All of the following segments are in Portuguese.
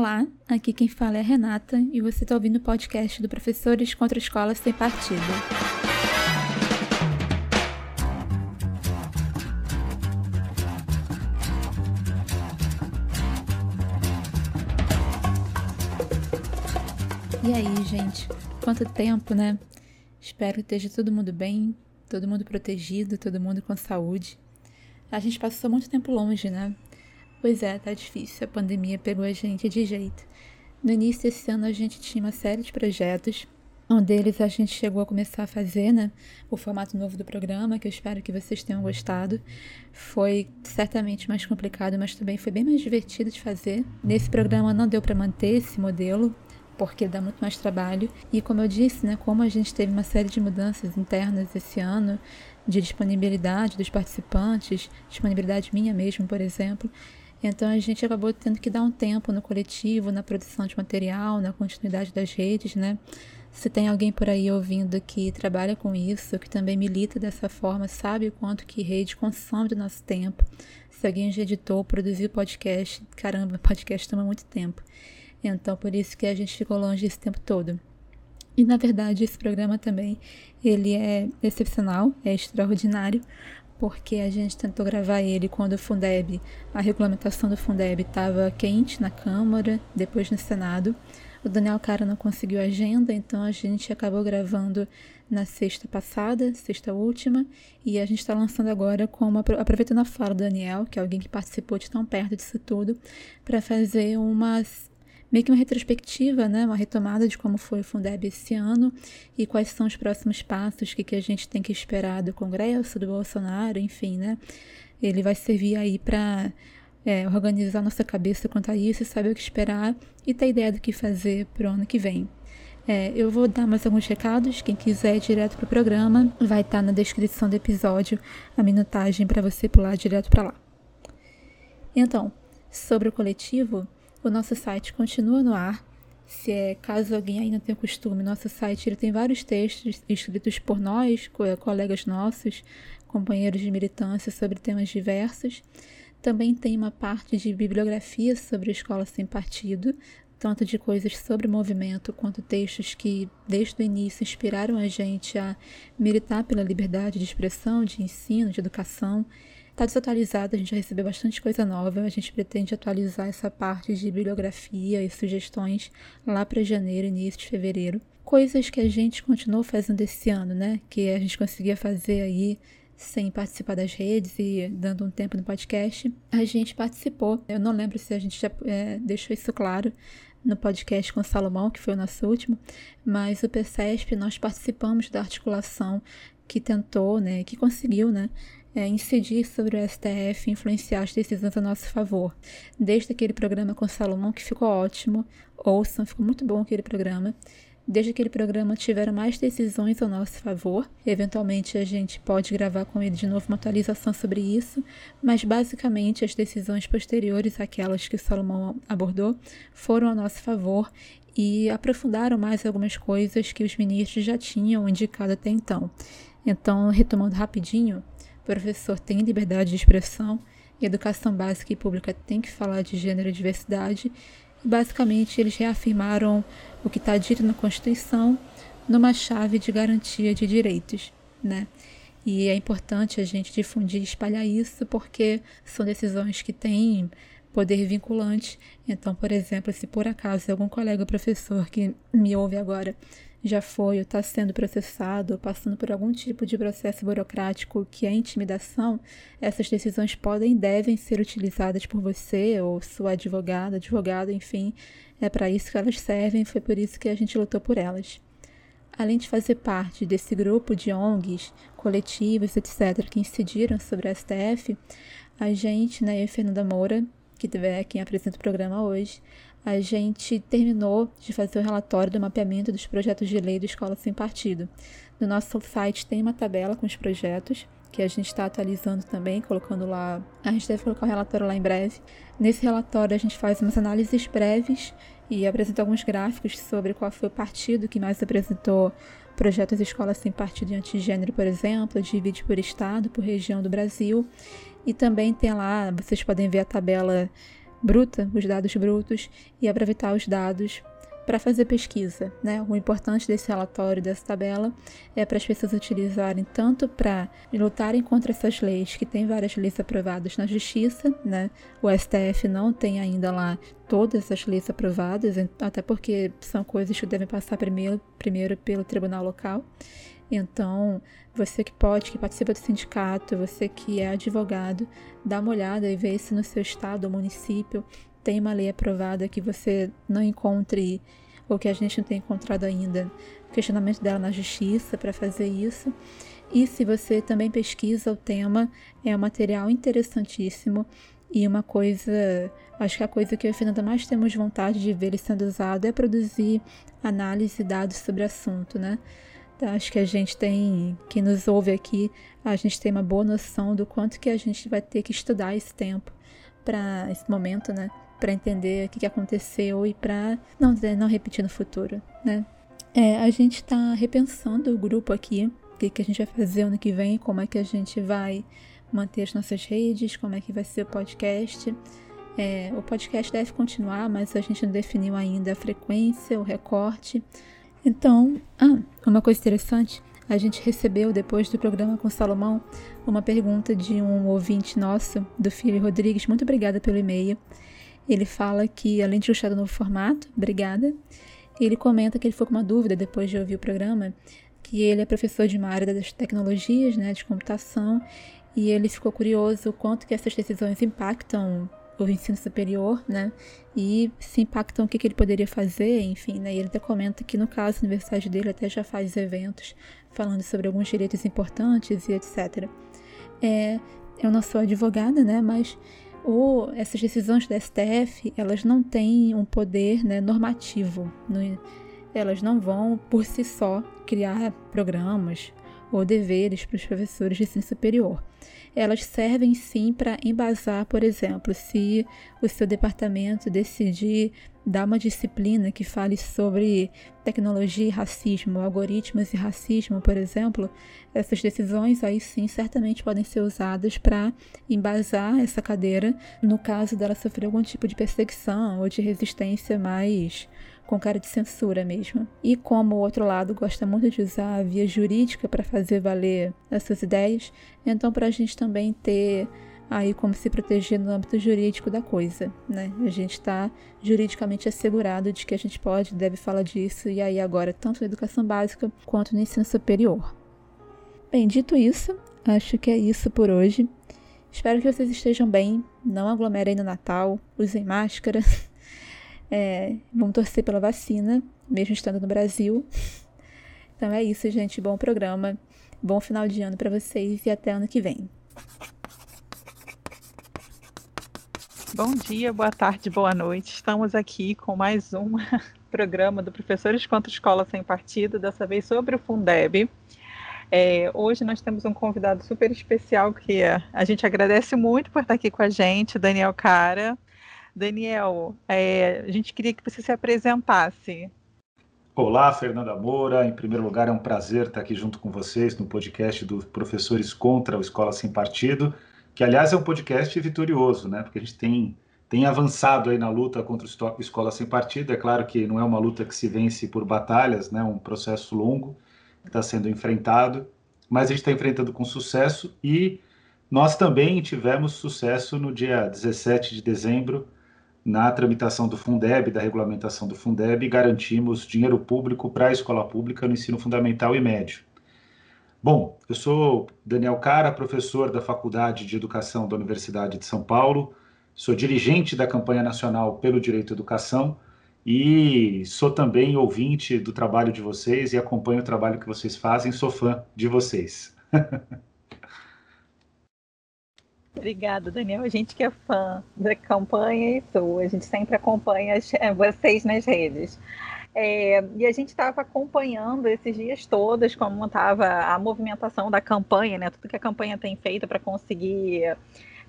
Olá, aqui quem fala é a Renata e você está ouvindo o podcast do Professores contra Escolas Sem Partido. E aí, gente? Quanto tempo, né? Espero que esteja todo mundo bem, todo mundo protegido, todo mundo com saúde. A gente passou muito tempo longe, né? Pois é, tá difícil. A pandemia pegou a gente de jeito. No início desse ano a gente tinha uma série de projetos. Um deles a gente chegou a começar a fazer, né? O formato novo do programa, que eu espero que vocês tenham gostado. Foi certamente mais complicado, mas também foi bem mais divertido de fazer. Nesse programa não deu para manter esse modelo, porque dá muito mais trabalho. E como eu disse, né, como a gente teve uma série de mudanças internas esse ano, de disponibilidade dos participantes, disponibilidade minha mesmo, por exemplo, então a gente acabou tendo que dar um tempo no coletivo, na produção de material, na continuidade das redes, né? Se tem alguém por aí ouvindo que trabalha com isso, que também milita dessa forma, sabe o quanto que rede consome do nosso tempo. Se alguém já editou, produziu podcast, caramba, podcast toma muito tempo. Então por isso que a gente ficou longe esse tempo todo. E na verdade esse programa também, ele é excepcional, é extraordinário, porque a gente tentou gravar ele quando o Fundeb, a regulamentação do Fundeb estava quente na Câmara, depois no Senado. O Daniel Cara não conseguiu agenda, então a gente acabou gravando na sexta passada, sexta última, e a gente está lançando agora como aproveitando a fala do Daniel, que é alguém que participou de tão perto disso tudo, para fazer umas meio que uma retrospectiva, né, uma retomada de como foi o Fundeb esse ano e quais são os próximos passos que, que a gente tem que esperar do Congresso, do Bolsonaro, enfim, né? Ele vai servir aí para é, organizar nossa cabeça quanto a isso, saber o que esperar e ter ideia do que fazer para o ano que vem. É, eu vou dar mais alguns recados. Quem quiser ir direto para o programa, vai estar tá na descrição do episódio a minutagem para você pular direto para lá. Então, sobre o coletivo, o nosso site continua no ar. Se é caso alguém ainda tenha costume, nosso site ele tem vários textos escritos por nós, colegas nossos, companheiros de militância sobre temas diversos. Também tem uma parte de bibliografia sobre a escola sem partido, tanto de coisas sobre movimento quanto textos que, desde o início, inspiraram a gente a militar pela liberdade de expressão, de ensino, de educação Está desatualizado, a gente já recebeu bastante coisa nova. A gente pretende atualizar essa parte de bibliografia e sugestões lá para janeiro, início de fevereiro. Coisas que a gente continuou fazendo esse ano, né? Que a gente conseguia fazer aí sem participar das redes e dando um tempo no podcast. A gente participou. Eu não lembro se a gente já é, deixou isso claro no podcast com Salomão, que foi o nosso último, mas o PCESP nós participamos da articulação que tentou, né, que conseguiu, né, é, incidir sobre o STF e influenciar as decisões a nosso favor. Desde aquele programa com Salomão, que ficou ótimo, ouçam, ficou muito bom aquele programa. Desde aquele programa tiveram mais decisões ao nosso favor. Eventualmente a gente pode gravar com ele de novo uma atualização sobre isso, mas basicamente as decisões posteriores àquelas que Salomão abordou foram a nosso favor e aprofundaram mais algumas coisas que os ministros já tinham indicado até então. Então, retomando rapidinho, professor tem liberdade de expressão e educação básica e pública tem que falar de gênero e diversidade. E basicamente eles reafirmaram o que está dito na Constituição numa chave de garantia de direitos, né? E é importante a gente difundir e espalhar isso porque são decisões que têm poder vinculante. Então, por exemplo, se por acaso algum colega professor que me ouve agora já foi ou está sendo processado ou passando por algum tipo de processo burocrático que é intimidação, essas decisões podem e devem ser utilizadas por você ou sua advogada, advogado, enfim, é para isso que elas servem, foi por isso que a gente lutou por elas. Além de fazer parte desse grupo de ONGs, coletivos, etc., que incidiram sobre a STF, a gente, né, eu e Fernanda Moura, que é quem apresenta o programa hoje, a gente terminou de fazer o relatório do mapeamento dos projetos de lei do Escola Sem Partido. No nosso site tem uma tabela com os projetos, que a gente está atualizando também, colocando lá. A gente deve colocar o relatório lá em breve. Nesse relatório, a gente faz umas análises breves e apresenta alguns gráficos sobre qual foi o partido que mais apresentou projetos de escola sem partido e antigênero, por exemplo, divide por estado, por região do Brasil. E também tem lá, vocês podem ver a tabela bruta, os dados brutos, e aproveitar os dados para fazer pesquisa. Né? O importante desse relatório, dessa tabela, é para as pessoas utilizarem tanto para lutarem contra essas leis, que tem várias leis aprovadas na justiça, né? o STF não tem ainda lá todas as leis aprovadas, até porque são coisas que devem passar primeiro, primeiro pelo tribunal local. Então, você que pode, que participa do sindicato, você que é advogado, dá uma olhada e vê se no seu estado ou município tem uma lei aprovada que você não encontre ou que a gente não tem encontrado ainda questionamento dela na justiça para fazer isso. E se você também pesquisa o tema, é um material interessantíssimo e uma coisa, acho que a coisa que eu e a Fernanda mais temos vontade de ver ele sendo usado é produzir análise e dados sobre o assunto, né? Acho que a gente tem, que nos ouve aqui, a gente tem uma boa noção do quanto que a gente vai ter que estudar esse tempo para esse momento, né? Para entender o que, que aconteceu e para não, não repetir no futuro, né? É, a gente está repensando o grupo aqui, o que, que a gente vai fazer ano que vem, como é que a gente vai manter as nossas redes, como é que vai ser o podcast. É, o podcast deve continuar, mas a gente não definiu ainda a frequência, o recorte. Então, ah, uma coisa interessante, a gente recebeu depois do programa com Salomão uma pergunta de um ouvinte nosso, do Filho Rodrigues. Muito obrigada pelo e-mail. Ele fala que, além de gostar do novo formato, obrigada, ele comenta que ele ficou com uma dúvida depois de ouvir o programa, que ele é professor de uma área das tecnologias, né, de computação, e ele ficou curioso quanto que essas decisões impactam o ensino superior, né? E se impactam o que, que ele poderia fazer, enfim, né? E ele até comenta que no caso a universidade dele até já faz eventos falando sobre alguns direitos importantes e etc. É, eu não sou advogada, né? Mas essas decisões da STF, elas não têm um poder né, normativo. elas não vão, por si só, criar programas ou deveres para os professores de ensino superior elas servem sim para embasar, por exemplo, se o seu departamento decidir dar uma disciplina que fale sobre tecnologia e racismo, algoritmos e racismo, por exemplo, essas decisões aí sim certamente podem ser usadas para embasar essa cadeira no caso dela sofrer algum tipo de perseguição ou de resistência mais com cara de censura mesmo. E como o outro lado gosta muito de usar a via jurídica para fazer valer as suas ideias, então para a gente também ter aí como se proteger no âmbito jurídico da coisa, né? A gente está juridicamente assegurado de que a gente pode, deve falar disso e aí agora tanto na educação básica quanto no ensino superior. Bem, dito isso, acho que é isso por hoje. Espero que vocês estejam bem, não aglomerem no Natal, usem máscara. É, vamos torcer pela vacina, mesmo estando no Brasil. Então é isso, gente. Bom programa. Bom final de ano para vocês e até ano que vem. Bom dia, boa tarde, boa noite. Estamos aqui com mais um programa do Professores contra Escola Sem Partido, dessa vez sobre o Fundeb. É, hoje nós temos um convidado super especial que a gente agradece muito por estar aqui com a gente, Daniel Cara. Daniel, é, a gente queria que você se apresentasse. Olá, Fernanda Moura. Em primeiro lugar, é um prazer estar aqui junto com vocês no podcast do Professores contra o Escola Sem Partido, que, aliás, é um podcast vitorioso, né? Porque a gente tem, tem avançado aí na luta contra o Escola Sem Partido. É claro que não é uma luta que se vence por batalhas, né? Um processo longo que está sendo enfrentado, mas a gente está enfrentando com sucesso e nós também tivemos sucesso no dia 17 de dezembro, na tramitação do Fundeb, da regulamentação do Fundeb, garantimos dinheiro público para a escola pública no ensino fundamental e médio. Bom, eu sou Daniel Cara, professor da Faculdade de Educação da Universidade de São Paulo, sou dirigente da campanha nacional pelo direito à educação e sou também ouvinte do trabalho de vocês e acompanho o trabalho que vocês fazem, sou fã de vocês. Obrigada, Daniel. A gente que é fã da campanha e sua, a gente sempre acompanha eh, vocês nas redes. É, e a gente estava acompanhando esses dias todos como estava a movimentação da campanha, né? Tudo que a campanha tem feito para conseguir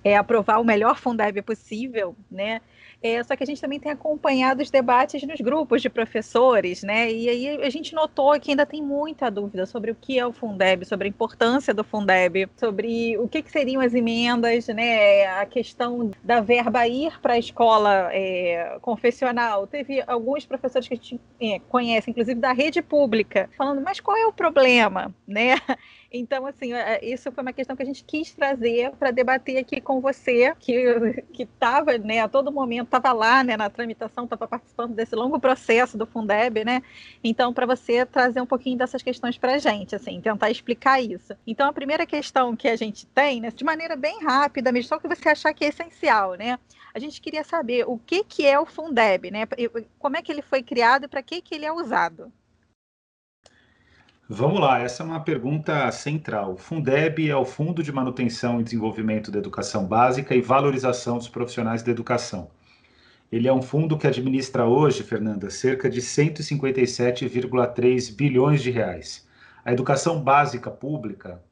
é, aprovar o melhor Fundeb possível, né? É, só que a gente também tem acompanhado os debates nos grupos de professores, né? E aí a gente notou que ainda tem muita dúvida sobre o que é o Fundeb, sobre a importância do Fundeb, sobre o que, que seriam as emendas, né? A questão da verba ir para a escola é, confessional. Teve alguns professores que a gente é, conhece, inclusive da rede pública, falando, mas qual é o problema, né? Então, assim, é, isso foi uma questão que a gente quis trazer para debater aqui com você, que estava, né, a todo momento, estava lá, né, na tramitação, estava participando desse longo processo do Fundeb, né? Então, para você trazer um pouquinho dessas questões para a gente, assim, tentar explicar isso. Então, a primeira questão que a gente tem, né, de maneira bem rápida, mesmo só que você achar que é essencial, né? A gente queria saber o que, que é o Fundeb, né? Como é que ele foi criado e para que, que ele é usado? Vamos lá, essa é uma pergunta central. Fundeb é o Fundo de Manutenção e Desenvolvimento da Educação Básica e Valorização dos Profissionais da Educação. Ele é um fundo que administra hoje, Fernanda, cerca de 157,3 bilhões de reais. A educação básica pública,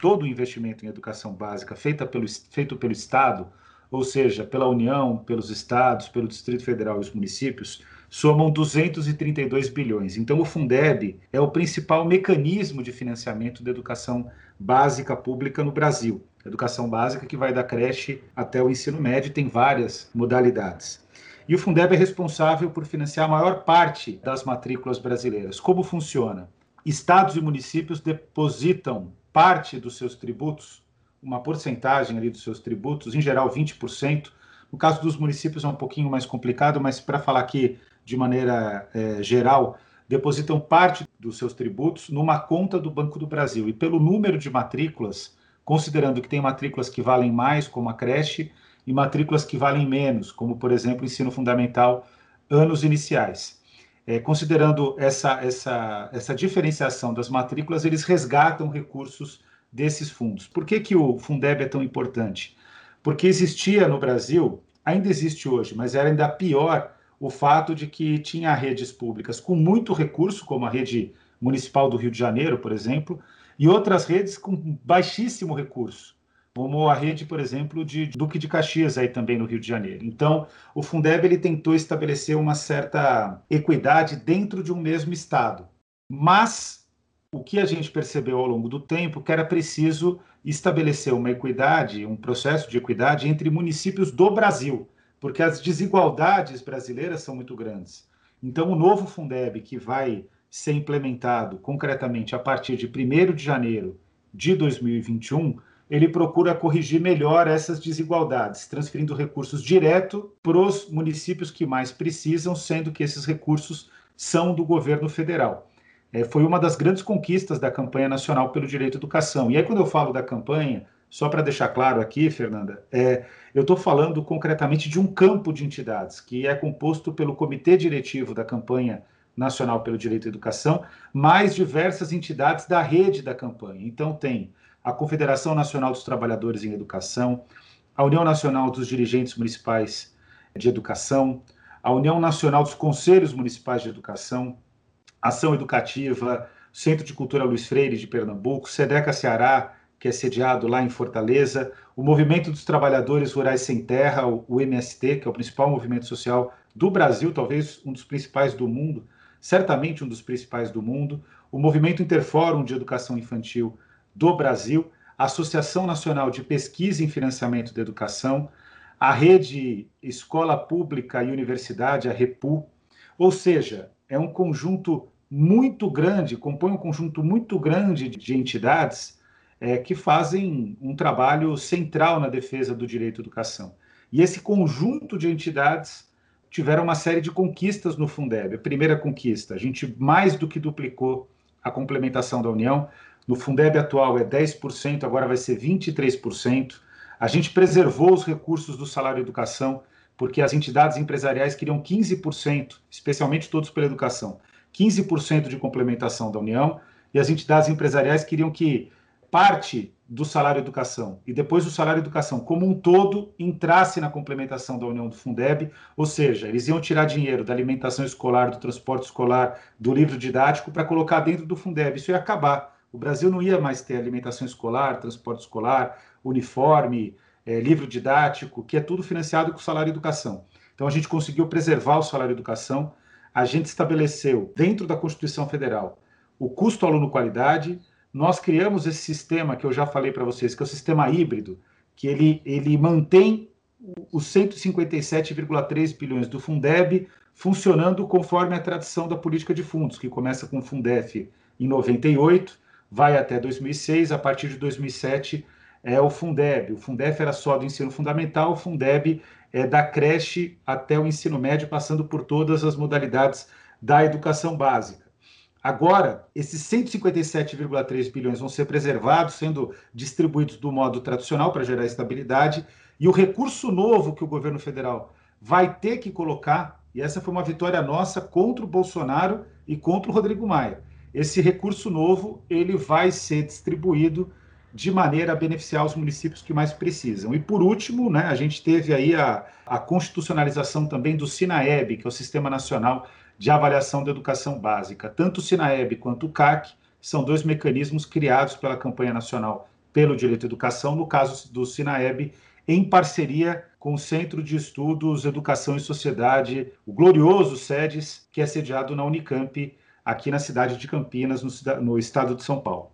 todo o investimento em educação básica feita pelo, feito pelo Estado, ou seja, pela União, pelos estados, pelo Distrito Federal e os municípios, somam 232 bilhões. Então, o Fundeb é o principal mecanismo de financiamento da educação básica pública no Brasil. Educação básica que vai da creche até o ensino médio, tem várias modalidades. E o Fundeb é responsável por financiar a maior parte das matrículas brasileiras. Como funciona? Estados e municípios depositam parte dos seus tributos, uma porcentagem ali dos seus tributos, em geral 20%. No caso dos municípios é um pouquinho mais complicado, mas para falar aqui de maneira é, geral, depositam parte dos seus tributos numa conta do Banco do Brasil. E pelo número de matrículas, considerando que tem matrículas que valem mais, como a creche, e matrículas que valem menos, como, por exemplo, ensino fundamental, anos iniciais. É, considerando essa, essa, essa diferenciação das matrículas, eles resgatam recursos desses fundos. Por que, que o Fundeb é tão importante? Porque existia no Brasil, ainda existe hoje, mas era ainda pior o fato de que tinha redes públicas com muito recurso, como a rede municipal do Rio de Janeiro, por exemplo, e outras redes com baixíssimo recurso, como a rede, por exemplo, de Duque de Caxias, aí também no Rio de Janeiro. Então, o Fundeb ele tentou estabelecer uma certa equidade dentro de um mesmo estado. Mas o que a gente percebeu ao longo do tempo que era preciso estabelecer uma equidade, um processo de equidade entre municípios do Brasil porque as desigualdades brasileiras são muito grandes. Então, o novo Fundeb, que vai ser implementado concretamente a partir de 1 de janeiro de 2021, ele procura corrigir melhor essas desigualdades, transferindo recursos direto para os municípios que mais precisam, sendo que esses recursos são do governo federal. É, foi uma das grandes conquistas da campanha nacional pelo direito à educação. E aí, quando eu falo da campanha, só para deixar claro aqui, Fernanda, é, eu estou falando concretamente de um campo de entidades que é composto pelo Comitê Diretivo da Campanha Nacional pelo Direito à Educação, mais diversas entidades da rede da campanha. Então, tem a Confederação Nacional dos Trabalhadores em Educação, a União Nacional dos Dirigentes Municipais de Educação, a União Nacional dos Conselhos Municipais de Educação, Ação Educativa, Centro de Cultura Luiz Freire de Pernambuco, SEDECA Ceará, que é sediado lá em Fortaleza, o Movimento dos Trabalhadores Rurais Sem Terra, o MST, que é o principal movimento social do Brasil, talvez um dos principais do mundo, certamente um dos principais do mundo, o Movimento Interfórum de Educação Infantil do Brasil, a Associação Nacional de Pesquisa em Financiamento da Educação, a Rede Escola Pública e Universidade, a REPU, ou seja, é um conjunto muito grande, compõe um conjunto muito grande de entidades é, que fazem um trabalho central na defesa do direito à educação. E esse conjunto de entidades tiveram uma série de conquistas no Fundeb. A primeira conquista, a gente mais do que duplicou a complementação da União. No Fundeb atual é 10%, agora vai ser 23%. A gente preservou os recursos do salário educação, porque as entidades empresariais queriam 15%, especialmente todos pela educação, 15% de complementação da União, e as entidades empresariais queriam que parte do salário educação e depois o salário educação como um todo entrasse na complementação da União do Fundeb, ou seja, eles iam tirar dinheiro da alimentação escolar, do transporte escolar, do livro didático para colocar dentro do Fundeb. Isso ia acabar. O Brasil não ia mais ter alimentação escolar, transporte escolar, uniforme, é, livro didático, que é tudo financiado com o salário educação. Então a gente conseguiu preservar o salário educação, a gente estabeleceu dentro da Constituição Federal o custo aluno-qualidade, nós criamos esse sistema que eu já falei para vocês, que é o sistema híbrido, que ele, ele mantém os 157,3 bilhões do Fundeb funcionando conforme a tradição da política de fundos, que começa com o Fundef em 98, vai até 2006, a partir de 2007 é o Fundeb. O Fundef era só do ensino fundamental, o Fundeb é da creche até o ensino médio, passando por todas as modalidades da educação básica. Agora, esses 157,3 bilhões vão ser preservados, sendo distribuídos do modo tradicional para gerar estabilidade, e o recurso novo que o governo federal vai ter que colocar, e essa foi uma vitória nossa contra o Bolsonaro e contra o Rodrigo Maia. Esse recurso novo, ele vai ser distribuído de maneira a beneficiar os municípios que mais precisam. E por último, né, a gente teve aí a, a constitucionalização também do SINAEB, que é o Sistema Nacional de Avaliação da Educação Básica. Tanto o SINAEB quanto o CAC são dois mecanismos criados pela campanha nacional pelo direito à educação, no caso do SINAEB, em parceria com o Centro de Estudos Educação e Sociedade, o glorioso SEDES, que é sediado na Unicamp, aqui na cidade de Campinas, no, no estado de São Paulo.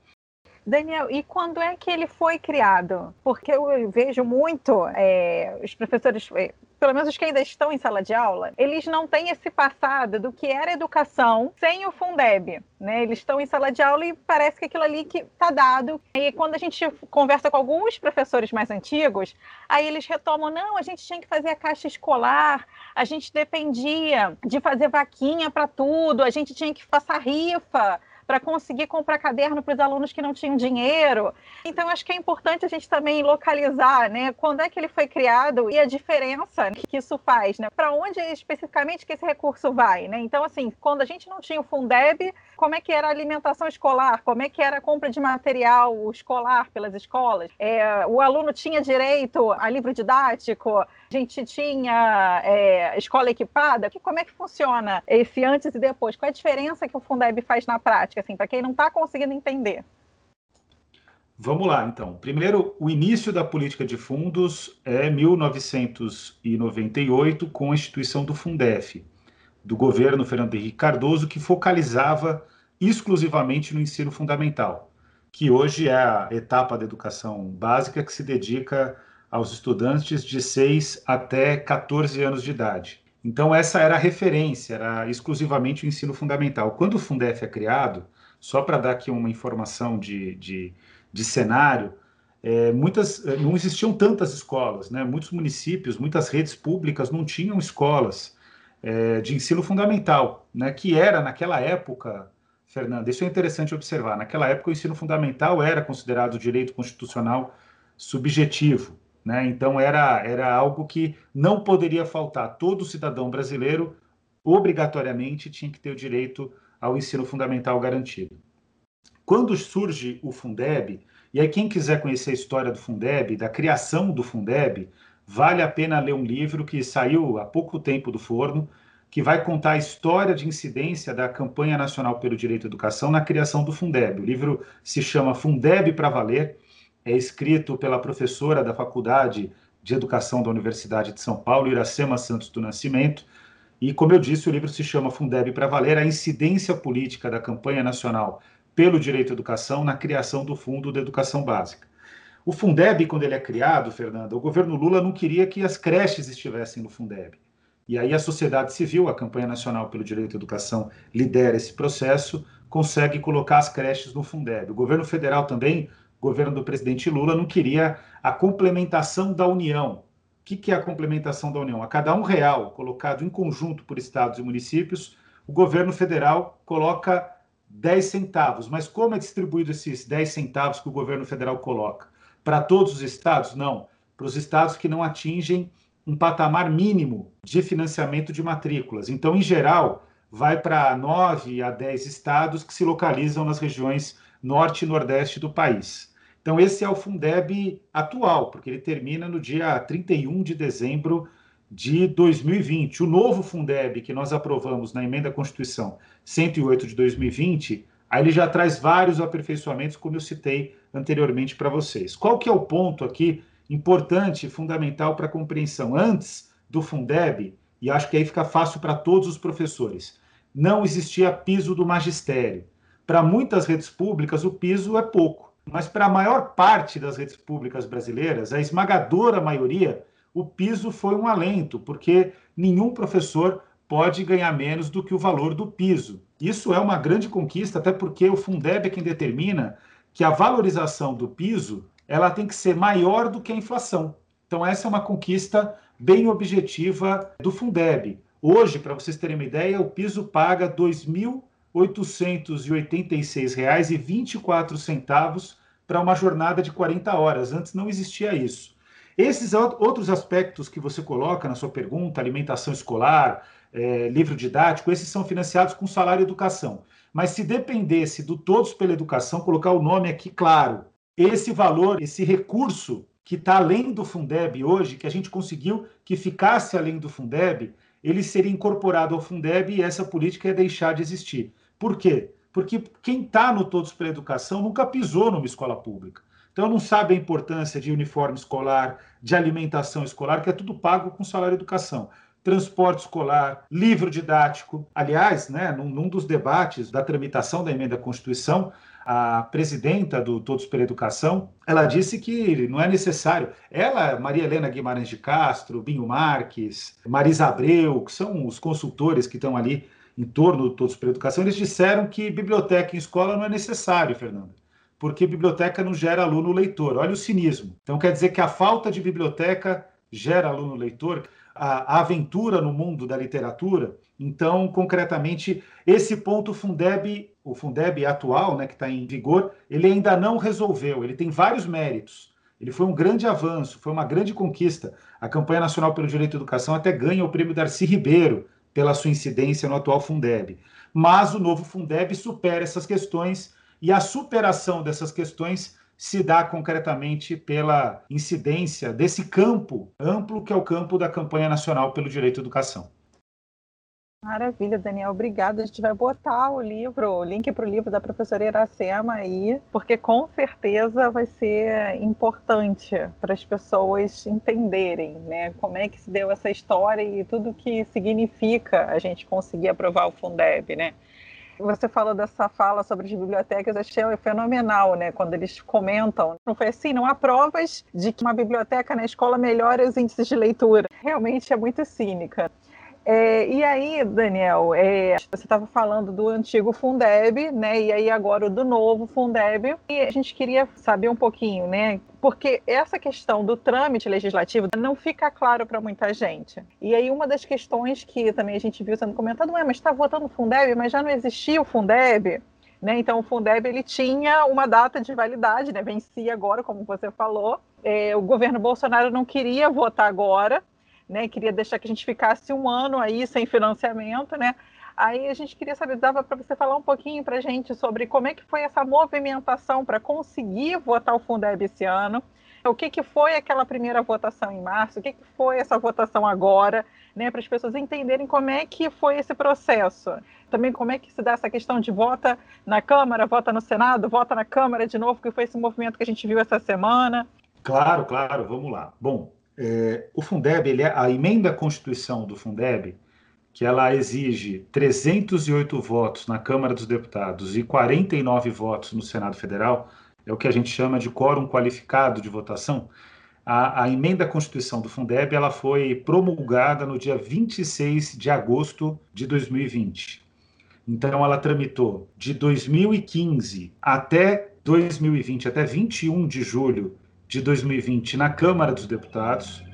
Daniel, e quando é que ele foi criado? Porque eu vejo muito é, os professores, é, pelo menos os que ainda estão em sala de aula, eles não têm esse passado do que era educação sem o Fundeb. Né? Eles estão em sala de aula e parece que aquilo ali que está dado. E quando a gente conversa com alguns professores mais antigos, aí eles retomam: não, a gente tinha que fazer a caixa escolar, a gente dependia de fazer vaquinha para tudo, a gente tinha que passar rifa para conseguir comprar caderno para os alunos que não tinham dinheiro. Então, acho que é importante a gente também localizar, né, quando é que ele foi criado e a diferença que isso faz, né, para onde especificamente que esse recurso vai, né? Então, assim, quando a gente não tinha o Fundeb, como é que era a alimentação escolar, como é que era a compra de material escolar pelas escolas, é, o aluno tinha direito a livro didático, gente tinha é, escola equipada, como é que funciona esse antes e depois? Qual é a diferença que o Fundeb faz na prática, assim, para quem não está conseguindo entender? Vamos lá, então. Primeiro, o início da política de fundos é 1998, com a instituição do Fundef do governo Fernando Henrique Cardoso, que focalizava exclusivamente no ensino fundamental, que hoje é a etapa da educação básica que se dedica aos estudantes de 6 até 14 anos de idade. Então, essa era a referência, era exclusivamente o ensino fundamental. Quando o Fundef é criado, só para dar aqui uma informação de, de, de cenário, é, muitas, não existiam tantas escolas, né? muitos municípios, muitas redes públicas não tinham escolas é, de ensino fundamental, né, que era, naquela época, Fernanda, isso é interessante observar, naquela época o ensino fundamental era considerado direito constitucional subjetivo, né, então era, era algo que não poderia faltar. Todo cidadão brasileiro, obrigatoriamente, tinha que ter o direito ao ensino fundamental garantido. Quando surge o Fundeb, e aí quem quiser conhecer a história do Fundeb, da criação do Fundeb, vale a pena ler um livro que saiu há pouco tempo do forno, que vai contar a história de incidência da campanha nacional pelo direito à educação na criação do Fundeb. O livro se chama Fundeb para Valer, é escrito pela professora da Faculdade de Educação da Universidade de São Paulo, Iracema Santos do Nascimento. E, como eu disse, o livro se chama Fundeb para Valer, a incidência política da campanha nacional pelo direito à educação na criação do Fundo da Educação Básica. O Fundeb, quando ele é criado, Fernanda, o governo Lula não queria que as creches estivessem no Fundeb. E aí a sociedade civil, a campanha nacional pelo direito à educação, lidera esse processo, consegue colocar as creches no Fundeb. O governo federal também, governo do presidente Lula, não queria a complementação da União. O que, que é a complementação da União? A cada um real colocado em conjunto por estados e municípios, o governo federal coloca 10 centavos. Mas como é distribuído esses 10 centavos que o governo federal coloca? Para todos os estados? Não. Para os estados que não atingem um patamar mínimo de financiamento de matrículas. Então, em geral, vai para 9 a 10 estados que se localizam nas regiões norte e nordeste do país. Então, esse é o Fundeb atual, porque ele termina no dia 31 de dezembro de 2020. O novo Fundeb que nós aprovamos na emenda à Constituição 108 de 2020 Aí ele já traz vários aperfeiçoamentos, como eu citei anteriormente para vocês. Qual que é o ponto aqui importante, fundamental para a compreensão. Antes do Fundeb, e acho que aí fica fácil para todos os professores, não existia piso do magistério. Para muitas redes públicas, o piso é pouco, mas para a maior parte das redes públicas brasileiras, a esmagadora maioria, o piso foi um alento, porque nenhum professor pode ganhar menos do que o valor do piso. Isso é uma grande conquista, até porque o Fundeb é quem determina que a valorização do piso ela tem que ser maior do que a inflação. Então, essa é uma conquista bem objetiva do Fundeb. Hoje, para vocês terem uma ideia, o piso paga R$ 2.886,24 para uma jornada de 40 horas. Antes não existia isso. Esses outros aspectos que você coloca na sua pergunta, alimentação escolar, é, livro didático, esses são financiados com salário educação. Mas se dependesse do Todos pela Educação, colocar o nome aqui claro, esse valor, esse recurso que está além do Fundeb hoje, que a gente conseguiu que ficasse além do Fundeb, ele seria incorporado ao Fundeb e essa política ia deixar de existir. Por quê? Porque quem está no Todos pela Educação nunca pisou numa escola pública. Então não sabe a importância de uniforme escolar, de alimentação escolar, que é tudo pago com salário educação. Transporte escolar, livro didático. Aliás, né, num, num dos debates da tramitação da emenda à Constituição, a presidenta do Todos pela Educação, ela disse que não é necessário. Ela, Maria Helena Guimarães de Castro, Binho Marques, Marisa Abreu, que são os consultores que estão ali em torno do Todos pela Educação, eles disseram que biblioteca em escola não é necessário, Fernanda, porque biblioteca não gera aluno leitor. Olha o cinismo. Então quer dizer que a falta de biblioteca gera aluno leitor a, aventura no mundo da literatura. Então, concretamente, esse ponto Fundeb, o Fundeb atual, né, que está em vigor, ele ainda não resolveu. Ele tem vários méritos. Ele foi um grande avanço, foi uma grande conquista. A campanha nacional pelo direito à educação até ganha o prêmio Darcy Ribeiro pela sua incidência no atual Fundeb. Mas o novo Fundeb supera essas questões e a superação dessas questões se dá concretamente pela incidência desse campo amplo que é o campo da campanha nacional pelo direito à educação. Maravilha, Daniel, obrigada. A gente vai botar o livro, o link para o livro da professora Iracema aí, porque com certeza vai ser importante para as pessoas entenderem, né, como é que se deu essa história e tudo que significa a gente conseguir aprovar o Fundeb, né? Você falou dessa fala sobre as bibliotecas, achei fenomenal, né? Quando eles comentam. Não foi assim, não há provas de que uma biblioteca na escola melhora os índices de leitura. Realmente é muito cínica. É, e aí, Daniel, é, você estava falando do antigo Fundeb, né? E aí agora do novo Fundeb. E a gente queria saber um pouquinho, né? Porque essa questão do trâmite legislativo não fica claro para muita gente. E aí uma das questões que também a gente viu sendo comentado é, mas está votando o Fundeb, mas já não existia o Fundeb. Né? Então o Fundeb ele tinha uma data de validade, né? vencia agora, como você falou. É, o governo Bolsonaro não queria votar agora, né? Queria deixar que a gente ficasse um ano aí sem financiamento, né? Aí a gente queria saber, dava para você falar um pouquinho para a gente sobre como é que foi essa movimentação para conseguir votar o Fundeb esse ano, o que, que foi aquela primeira votação em março, o que, que foi essa votação agora, né, para as pessoas entenderem como é que foi esse processo. Também como é que se dá essa questão de vota na Câmara, vota no Senado, vota na Câmara de novo, que foi esse movimento que a gente viu essa semana. Claro, claro, vamos lá. Bom, é, o Fundeb, ele é, a emenda à Constituição do Fundeb, que ela exige 308 votos na Câmara dos Deputados e 49 votos no Senado Federal, é o que a gente chama de quórum qualificado de votação. A, a, emenda à Constituição do Fundeb ela foi promulgada no dia 26 de agosto de 2020. Então, ela tramitou de 2015 até 2020, até 21 de julho de 2020 na Câmara dos Deputados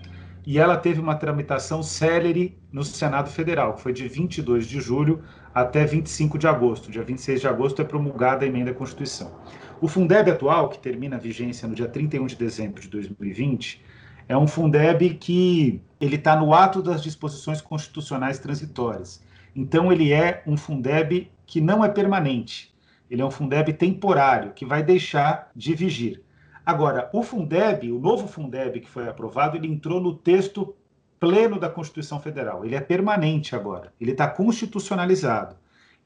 e ela teve uma tramitação célere no Senado Federal, que foi de 22 de julho até 25 de agosto. Dia 26 de agosto é promulgada a emenda à Constituição. O Fundeb atual, que termina a vigência no dia 31 de dezembro de 2020, é um Fundeb que ele está no ato das disposições constitucionais transitórias. Então ele é um Fundeb que não é permanente. Ele é um Fundeb temporário, que vai deixar de vigir. Agora, o Fundeb, o novo Fundeb que foi aprovado, ele entrou no texto pleno da Constituição Federal. Ele é permanente agora, ele está constitucionalizado.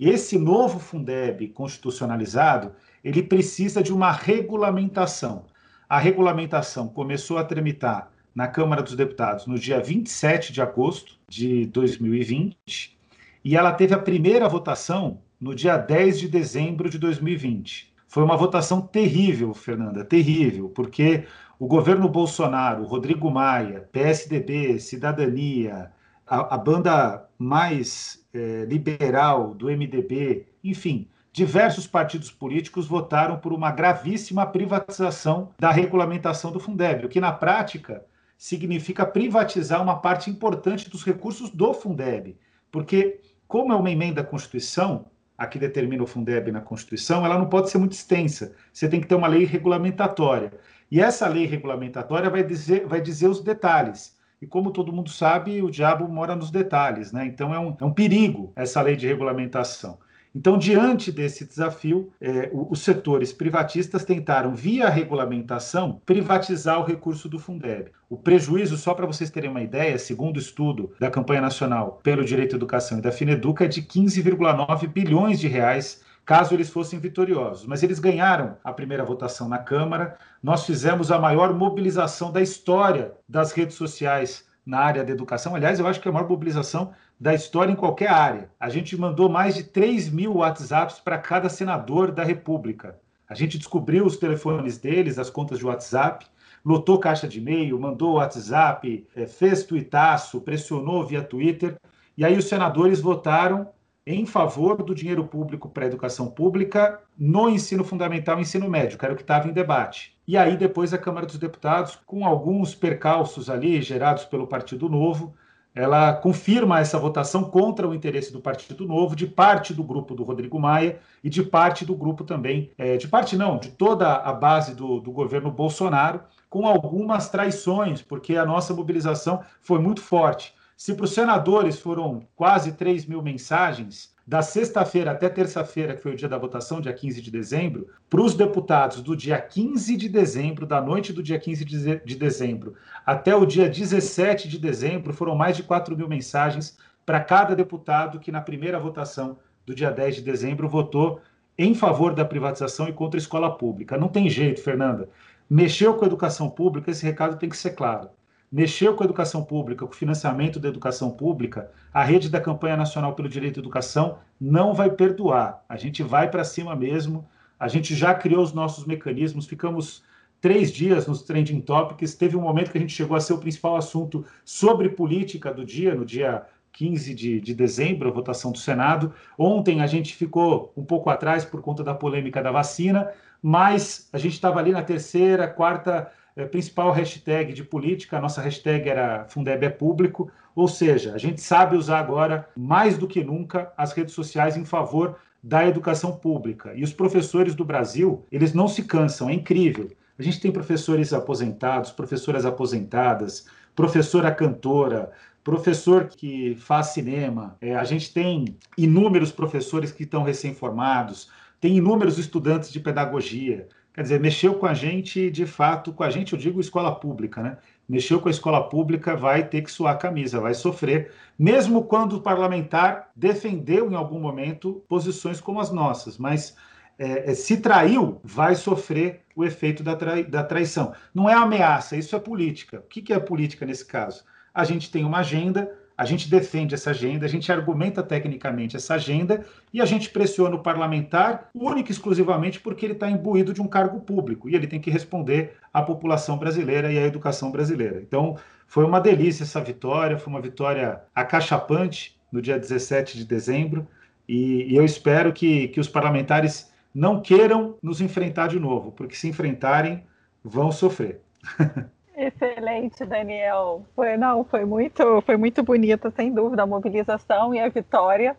E esse novo Fundeb constitucionalizado, ele precisa de uma regulamentação. a regulamentação começou a tramitar na Câmara dos Deputados no dia 27 de agosto de 2020 e ela teve a primeira votação no dia 10 de dezembro de 2020. Foi uma votação terrível, Fernanda, terrível, porque o governo Bolsonaro, Rodrigo Maia, PSDB, Cidadania, a, a banda mais é, liberal do MDB, enfim, diversos partidos políticos votaram por uma gravíssima privatização da regulamentação do Fundeb, o que na prática significa privatizar uma parte importante dos recursos do Fundeb, porque como é uma emenda à Constituição, a que determina o Fundeb na Constituição, ela não pode ser muito extensa. Você tem que ter uma lei regulamentatória. E essa lei regulamentatória vai dizer, vai dizer os detalhes. E como todo mundo sabe, o diabo mora nos detalhes, né? Então é um, é um perigo essa lei de regulamentação. Então, diante desse desafio, é, os setores privatistas tentaram, via regulamentação, privatizar o recurso do Fundeb. O prejuízo, só para vocês terem uma ideia, segundo o estudo da campanha nacional pelo direito à educação e da Fineduca, é de 15,9 bilhões de reais caso eles fossem vitoriosos. Mas eles ganharam a primeira votação na Câmara. Nós fizemos a maior mobilização da história das redes sociais na área da educação. Aliás, eu acho que é a maior mobilização da história em qualquer área. A gente mandou mais de 3 mil WhatsApps para cada senador da República. A gente descobriu os telefones deles, as contas de WhatsApp, lotou caixa de e-mail, mandou WhatsApp, é, fez tuitaço, pressionou via Twitter. E aí os senadores votaram em favor do dinheiro público para a educação pública no ensino fundamental e ensino médio, que era o que estava em debate. E aí depois a Câmara dos Deputados, com alguns percalços ali gerados pelo Partido Novo, ela confirma essa votação contra o interesse do Partido Novo, de parte do grupo do Rodrigo Maia e de parte do grupo também, é, de parte não, de toda a base do, do governo Bolsonaro, com algumas traições, porque a nossa mobilização foi muito forte. Se para os senadores foram quase 3 mil mensagens, da sexta-feira até terça-feira, que foi o dia da votação, dia 15 de dezembro, para os deputados do dia 15 de dezembro, da noite do dia 15 de dezembro, até o dia 17 de dezembro, foram mais de 4 mil mensagens para cada deputado que, na primeira votação do dia 10 de dezembro, votou em favor da privatização e contra a escola pública. Não tem jeito, Fernanda. Mexeu com a educação pública, esse recado tem que ser claro mexeu com a educação pública, com o financiamento da educação pública, a rede da Campanha Nacional pelo Direito à Educação não vai perdoar. A gente vai para cima mesmo. A gente já criou os nossos mecanismos, ficamos três dias nos Trending Topics. Teve um momento que a gente chegou a ser o principal assunto sobre política do dia, no dia 15 de, de dezembro, a votação do Senado. Ontem a gente ficou um pouco atrás por conta da polêmica da vacina, mas a gente estava ali na terceira, quarta principal hashtag de política, a nossa hashtag era Fundeb é Público, ou seja, a gente sabe usar agora, mais do que nunca, as redes sociais em favor da educação pública. E os professores do Brasil, eles não se cansam, é incrível. A gente tem professores aposentados, professoras aposentadas, professora cantora, professor que faz cinema, é, a gente tem inúmeros professores que estão recém-formados, tem inúmeros estudantes de pedagogia, Quer dizer, mexeu com a gente, de fato, com a gente, eu digo escola pública, né? Mexeu com a escola pública, vai ter que suar a camisa, vai sofrer, mesmo quando o parlamentar defendeu em algum momento posições como as nossas, mas é, é se traiu, vai sofrer o efeito da, trai, da traição. Não é ameaça, isso é política. O que, que é política nesse caso? A gente tem uma agenda, a gente defende essa agenda, a gente argumenta tecnicamente essa agenda e a gente pressiona o parlamentar única e exclusivamente porque ele está imbuído de um cargo público e ele tem que responder à população brasileira e à educação brasileira. Então, foi uma delícia essa vitória, foi uma vitória acachapante no dia 17 de dezembro e, e eu espero que, que os parlamentares não queiram nos enfrentar de novo, porque se enfrentarem, vão sofrer. Excelente, Daniel. Foi, não, foi muito, foi muito bonita, sem dúvida, a mobilização e a vitória.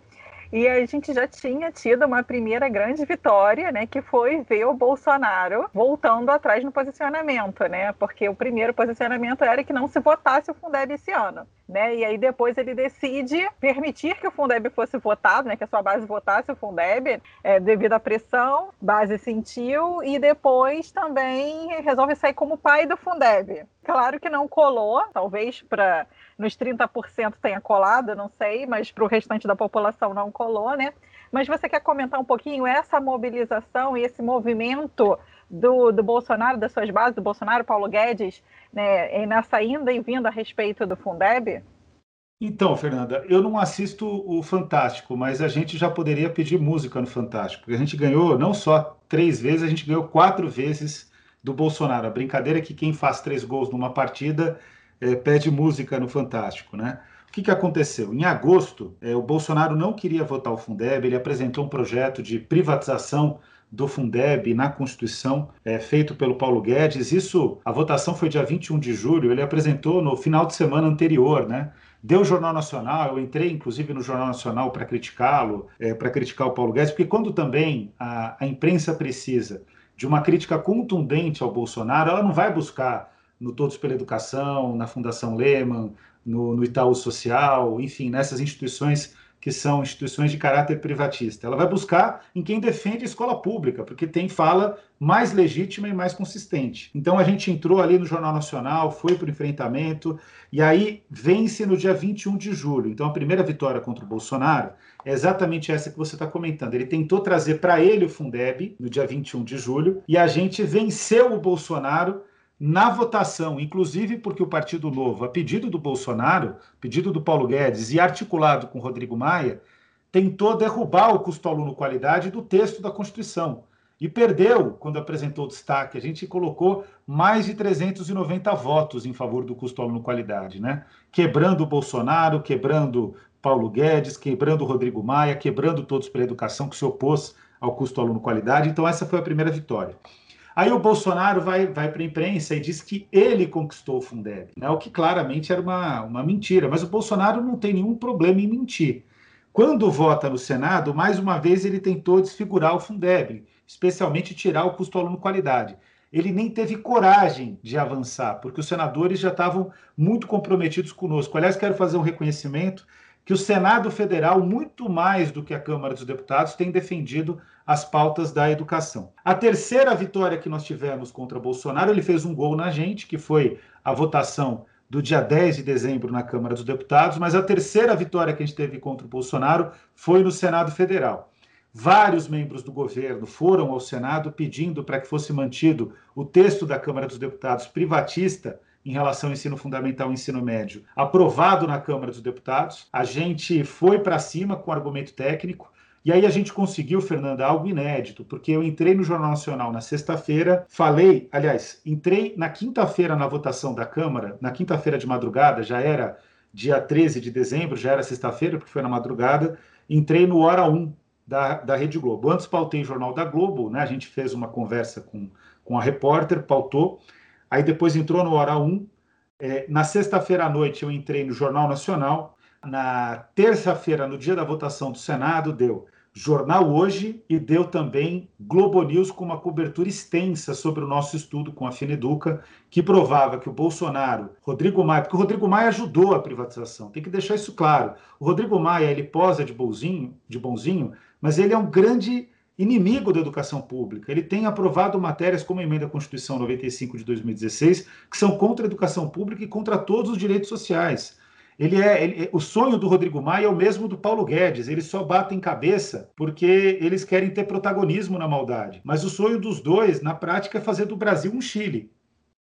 E a gente já tinha tido uma primeira grande vitória, né, que foi ver o Bolsonaro voltando atrás no posicionamento, né? Porque o primeiro posicionamento era que não se votasse o Fundeb esse ano, né? E aí depois ele decide permitir que o Fundeb fosse votado, né, que a sua base votasse o Fundeb, é, devido à pressão, base sentiu e depois também resolve sair como pai do Fundeb. Claro que não colou, talvez para nos 30% tenha colado, não sei, mas para o restante da população não colou, né? Mas você quer comentar um pouquinho essa mobilização e esse movimento do, do Bolsonaro, das suas bases, do Bolsonaro, Paulo Guedes, né, nessa ainda e vindo a respeito do Fundeb? Então, Fernanda, eu não assisto o Fantástico, mas a gente já poderia pedir música no Fantástico, porque a gente ganhou não só três vezes, a gente ganhou quatro vezes do Bolsonaro. A brincadeira é que quem faz três gols numa partida é, pede música no Fantástico, né? O que, que aconteceu? Em agosto, é, o Bolsonaro não queria votar o Fundeb, ele apresentou um projeto de privatização do Fundeb na Constituição, é, feito pelo Paulo Guedes. Isso, a votação foi dia 21 de julho, ele apresentou no final de semana anterior, né? Deu o Jornal Nacional, eu entrei inclusive no Jornal Nacional para criticá-lo, é, para criticar o Paulo Guedes, porque quando também a, a imprensa precisa de uma crítica contundente ao Bolsonaro, ela não vai buscar no Todos pela Educação, na Fundação Lehman, no, no Itaú Social, enfim, nessas instituições que são instituições de caráter privatista. Ela vai buscar em quem defende a escola pública, porque tem fala mais legítima e mais consistente. Então a gente entrou ali no Jornal Nacional, foi para o enfrentamento, e aí vence no dia 21 de julho. Então a primeira vitória contra o Bolsonaro é exatamente essa que você está comentando. Ele tentou trazer para ele o Fundeb no dia 21 de julho, e a gente venceu o Bolsonaro na votação, inclusive porque o Partido Novo, a pedido do Bolsonaro, pedido do Paulo Guedes e articulado com Rodrigo Maia, tentou derrubar o custo aluno qualidade do texto da Constituição. E perdeu quando apresentou o destaque. A gente colocou mais de 390 votos em favor do custo aluno qualidade, né? Quebrando o Bolsonaro, quebrando Paulo Guedes, quebrando Rodrigo Maia, quebrando todos pela educação que se opôs ao custo aluno qualidade. Então, essa foi a primeira vitória. Aí o Bolsonaro vai, vai para a imprensa e diz que ele conquistou o Fundeb, né? o que claramente era uma, uma mentira. Mas o Bolsonaro não tem nenhum problema em mentir. Quando vota no Senado, mais uma vez ele tentou desfigurar o Fundeb, especialmente tirar o custo aluno qualidade. Ele nem teve coragem de avançar, porque os senadores já estavam muito comprometidos conosco. Aliás, quero fazer um reconhecimento que o Senado Federal, muito mais do que a Câmara dos Deputados, tem defendido as pautas da educação. A terceira vitória que nós tivemos contra Bolsonaro, ele fez um gol na gente, que foi a votação do dia 10 de dezembro na Câmara dos Deputados, mas a terceira vitória que a gente teve contra o Bolsonaro foi no Senado Federal. Vários membros do governo foram ao Senado pedindo para que fosse mantido o texto da Câmara dos Deputados privatista em relação ao ensino fundamental e ensino médio, aprovado na Câmara dos Deputados. A gente foi para cima com argumento técnico, e aí a gente conseguiu, Fernanda, algo inédito, porque eu entrei no Jornal Nacional na sexta-feira, falei, aliás, entrei na quinta-feira na votação da Câmara, na quinta-feira de madrugada, já era dia 13 de dezembro, já era sexta-feira, porque foi na madrugada, entrei no Hora 1 da, da Rede Globo. Antes pautei o Jornal da Globo, né? A gente fez uma conversa com, com a repórter, pautou, aí depois entrou no Hora 1. É, na sexta-feira à noite eu entrei no Jornal Nacional, na terça-feira, no dia da votação do Senado, deu Jornal Hoje e deu também Globo News com uma cobertura extensa sobre o nosso estudo com a Fineduca, que provava que o Bolsonaro, Rodrigo Maia, porque o Rodrigo Maia ajudou a privatização, tem que deixar isso claro. O Rodrigo Maia, ele posa de bonzinho, de bonzinho, mas ele é um grande inimigo da educação pública. Ele tem aprovado matérias como a emenda à Constituição 95 de 2016, que são contra a educação pública e contra todos os direitos sociais. Ele é, ele, o sonho do Rodrigo Maia é o mesmo do Paulo Guedes. Eles só batem cabeça porque eles querem ter protagonismo na maldade. Mas o sonho dos dois, na prática, é fazer do Brasil um Chile,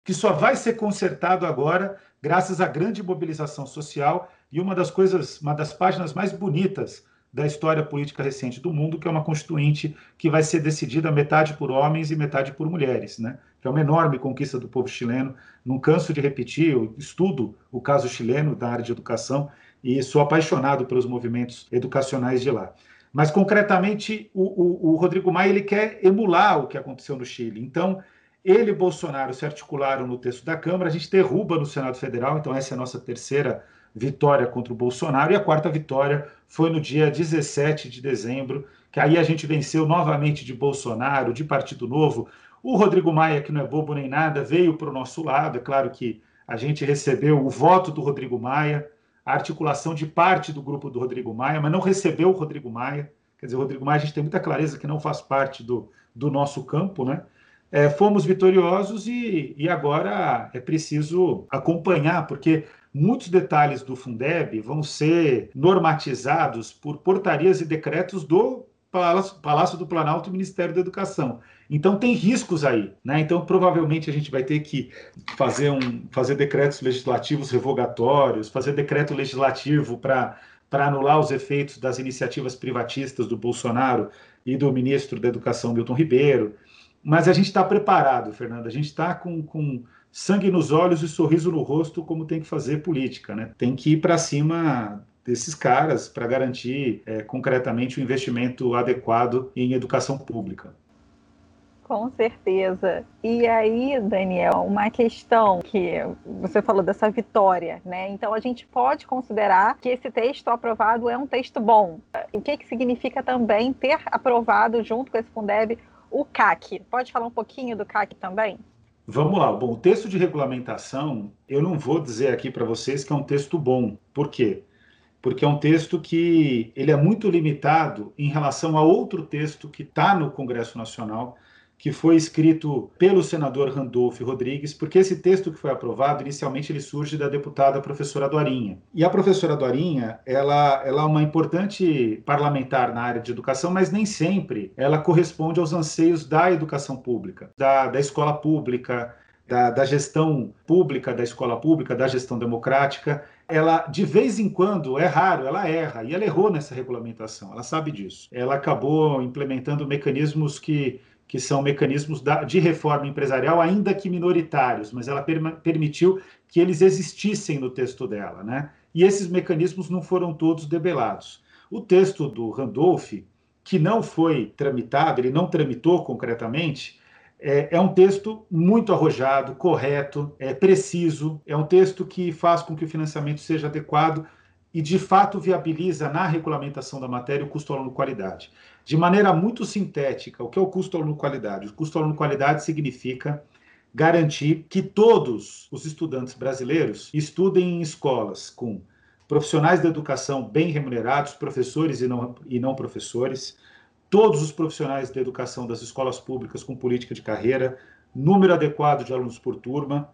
que só vai ser consertado agora graças à grande mobilização social e uma das coisas, uma das páginas mais bonitas da história política recente do mundo, que é uma constituinte que vai ser decidida metade por homens e metade por mulheres, né? que é uma enorme conquista do povo chileno. Não canso de repetir, eu estudo o caso chileno da área de educação e sou apaixonado pelos movimentos educacionais de lá. Mas, concretamente, o, o, o Rodrigo Maia ele quer emular o que aconteceu no Chile. Então, ele e Bolsonaro se articularam no texto da Câmara, a gente derruba no Senado Federal, então essa é a nossa terceira vitória contra o Bolsonaro, e a quarta vitória foi no dia 17 de dezembro, que aí a gente venceu novamente de Bolsonaro, de Partido Novo, o Rodrigo Maia, que não é bobo nem nada, veio para o nosso lado. É claro que a gente recebeu o voto do Rodrigo Maia, a articulação de parte do grupo do Rodrigo Maia, mas não recebeu o Rodrigo Maia. Quer dizer, o Rodrigo Maia, a gente tem muita clareza que não faz parte do, do nosso campo, né? É, fomos vitoriosos e, e agora é preciso acompanhar, porque muitos detalhes do Fundeb vão ser normatizados por portarias e decretos do Palácio, do Planalto e Ministério da Educação. Então tem riscos aí, né? Então provavelmente a gente vai ter que fazer um fazer decretos legislativos revogatórios, fazer decreto legislativo para para anular os efeitos das iniciativas privatistas do Bolsonaro e do ministro da Educação Milton Ribeiro. Mas a gente está preparado, Fernando. A gente está com, com sangue nos olhos e sorriso no rosto, como tem que fazer política, né? Tem que ir para cima desses caras para garantir é, concretamente o um investimento adequado em educação pública. Com certeza. E aí, Daniel, uma questão que você falou dessa vitória, né? Então a gente pode considerar que esse texto aprovado é um texto bom. O que, que significa também ter aprovado junto com esse Fundeb o CAC? Pode falar um pouquinho do CAC também? Vamos lá. Bom, o texto de regulamentação, eu não vou dizer aqui para vocês que é um texto bom. Por quê? porque é um texto que ele é muito limitado em relação a outro texto que está no Congresso Nacional, que foi escrito pelo senador Randolph Rodrigues, porque esse texto que foi aprovado, inicialmente ele surge da deputada professora Dorinha. E a professora Dorinha, ela, ela é uma importante parlamentar na área de educação, mas nem sempre ela corresponde aos anseios da educação pública, da, da escola pública, da, da gestão pública, da escola pública, da gestão democrática ela de vez em quando, é raro, ela erra, e ela errou nessa regulamentação, ela sabe disso. Ela acabou implementando mecanismos que, que são mecanismos de reforma empresarial, ainda que minoritários, mas ela per, permitiu que eles existissem no texto dela, né? E esses mecanismos não foram todos debelados. O texto do Randolph, que não foi tramitado, ele não tramitou concretamente, é, é, um texto muito arrojado, correto, é preciso, é um texto que faz com que o financiamento seja adequado e, de fato, viabiliza na regulamentação da matéria o custo aluno qualidade. De maneira muito sintética, o que é o custo aluno qualidade? O custo aluno qualidade significa garantir que todos os estudantes brasileiros estudem em escolas com profissionais da educação bem remunerados, professores e não, e não professores, todos os profissionais da educação das escolas públicas com política de carreira, número adequado de alunos por turma,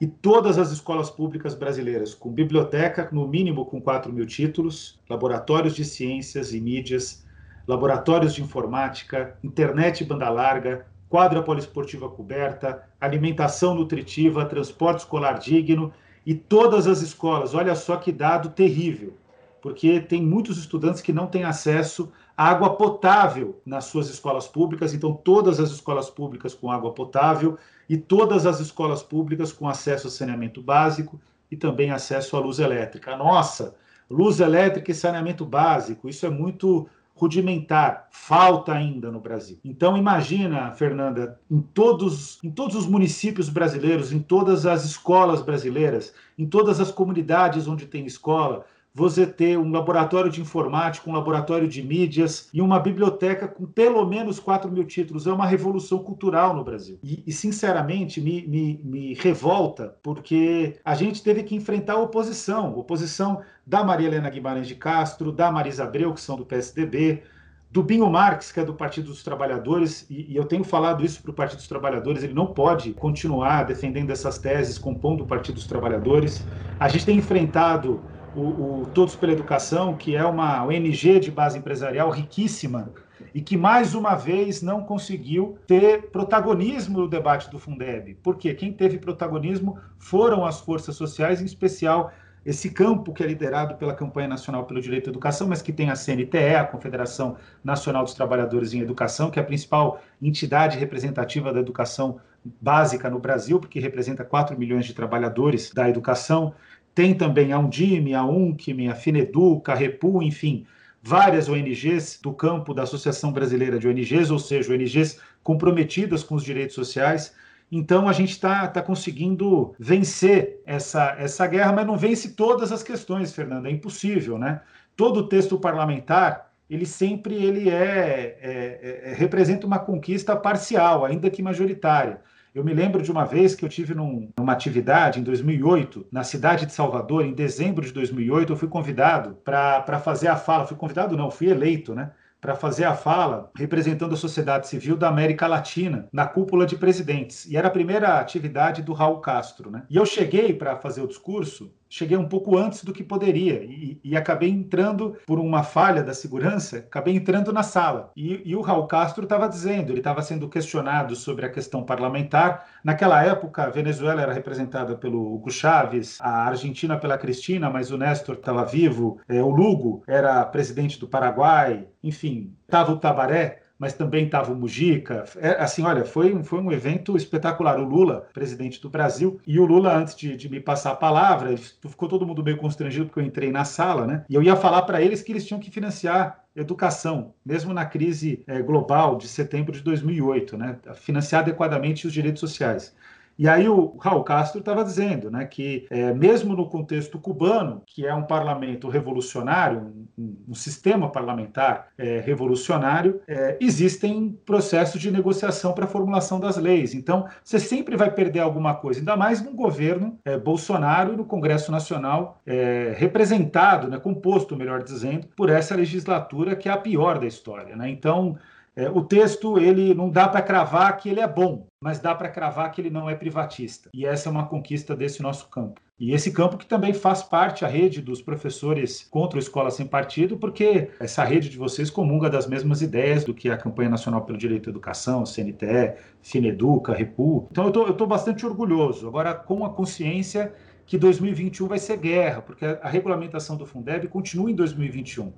e todas as escolas públicas brasileiras com biblioteca, no mínimo com 4 mil títulos, laboratórios de ciências e mídias, laboratórios de informática, internet banda larga, quadra poliesportiva coberta, alimentação nutritiva, transporte escolar digno e todas as escolas. Olha só que dado terrível, porque tem muitos estudantes que não têm acesso água potável nas suas escolas públicas, então todas as escolas públicas com água potável e todas as escolas públicas com acesso a saneamento básico e também acesso à luz elétrica. Nossa, luz elétrica e saneamento básico, isso é muito rudimentar, falta ainda no Brasil. Então imagina, Fernanda, em todos, em todos os municípios brasileiros, em todas as escolas brasileiras, em todas as comunidades onde tem escola, você ter um laboratório de informática, um laboratório de mídias e uma biblioteca com pelo menos 4 mil títulos. É uma revolução cultural no Brasil. E, e sinceramente, me, me, me, revolta, porque a gente teve que enfrentar a oposição oposição da Maria Helena Guimarães de Castro, da Marisa Abreu, que são do PSDB, do Binho Marques, que é do Partido dos Trabalhadores, e, e eu tenho falado isso para o Partido dos Trabalhadores, ele não pode continuar defendendo essas teses, compondo o Partido dos Trabalhadores. A gente tem enfrentado o, o, Todos pela Educação, que é uma ONG de base empresarial riquíssima e que mais uma vez não conseguiu ter protagonismo no debate do Fundeb. Porque quem teve protagonismo foram as forças sociais, em especial esse campo que é liderado pela Campanha Nacional pelo Direito à Educação, mas que tem a CNTE, a Confederação Nacional dos Trabalhadores em Educação, que é a principal entidade representativa da educação básica no Brasil, porque representa 4 milhões de trabalhadores da educação. Tem também a Undime, a UNCME, a Finedu, a Repu, enfim, várias ONGs do campo da Associação Brasileira de ONGs, ou seja, ONGs comprometidas com os direitos sociais. Então a gente está tá conseguindo vencer essa, essa guerra, mas não vence todas as questões, Fernando. É impossível, né? Todo texto parlamentar ele sempre ele é, é, é, representa uma conquista parcial, ainda que majoritária. Eu me lembro de uma vez que eu tive num, numa atividade em 2008, na cidade de Salvador, em dezembro de 2008, eu fui convidado para fazer a fala. Fui convidado, não, fui eleito, né? Para fazer a fala representando a sociedade civil da América Latina na cúpula de presidentes. E era a primeira atividade do Raul Castro, né? E eu cheguei para fazer o discurso cheguei um pouco antes do que poderia e, e, acabei entrando por uma falha da segurança, acabei entrando na sala. E, e o Raul Castro estava dizendo, ele estava sendo questionado sobre a questão parlamentar. Naquela época, a Venezuela era representada pelo Hugo Chávez, a Argentina pela Cristina, mas o Néstor estava vivo, é, o Lugo era presidente do Paraguai, enfim, estava o Tabaré mas também estava o Mujica. É, assim, olha, foi, foi um evento espetacular. O Lula, presidente do Brasil, e o Lula, antes de, de me passar a palavra, ficou todo mundo meio constrangido porque eu entrei na sala, né? E eu ia falar para eles que eles tinham que financiar educação, mesmo na crise é, global de setembro de 2008, né? Financiar adequadamente os direitos sociais. E aí o Raul Castro estava dizendo né, que, é, mesmo no contexto cubano, que é um parlamento revolucionário, um, um sistema parlamentar é, revolucionário, é, existem processos de negociação para a formulação das leis. Então, você sempre vai perder alguma coisa, ainda mais num governo é, Bolsonaro e no Congresso Nacional é, representado, né, composto, melhor dizendo, por essa legislatura que é a pior da história. Né? Então, é, o texto ele não dá para cravar que ele é bom, mas dá para cravar que ele não é privatista. E essa é uma conquista desse nosso campo. E esse campo que também faz parte a rede dos professores contra a escola sem partido, porque essa rede de vocês comunga das mesmas ideias do que a campanha nacional pelo direito à educação, CNTE, Fineduca, Repu. Então eu estou bastante orgulhoso. Agora com a consciência que 2021 vai ser guerra, porque a regulamentação do Fundeb continua em 2021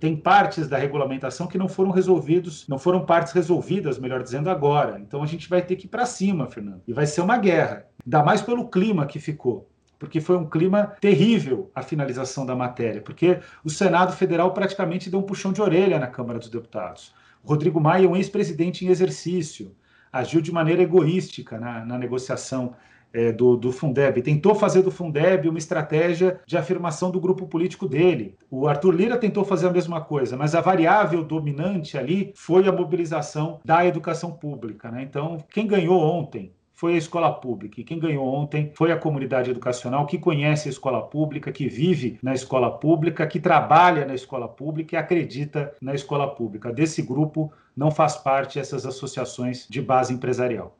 tem partes da regulamentação que não foram resolvidos, não foram partes resolvidas, melhor dizendo, agora. Então a gente vai ter que ir para cima, Fernando. E vai ser uma guerra. Ainda mais pelo clima que ficou. Porque foi um clima terrível a finalização da matéria, porque o Senado Federal praticamente deu um puxão de orelha na Câmara dos Deputados. Rodrigo Maia é um ex-presidente em exercício, agiu de maneira egoística na, na negociação é, do, do, Fundeb, tentou fazer do Fundeb uma estratégia de afirmação do grupo político dele. O Arthur Lira tentou fazer a mesma coisa, mas a variável dominante ali foi a mobilização da educação pública. Né? Então, quem ganhou ontem foi a escola pública. E quem ganhou ontem foi a comunidade educacional que conhece a escola pública, que vive na escola pública, que trabalha na escola pública e acredita na escola pública. Desse grupo não faz parte essas associações de base empresarial.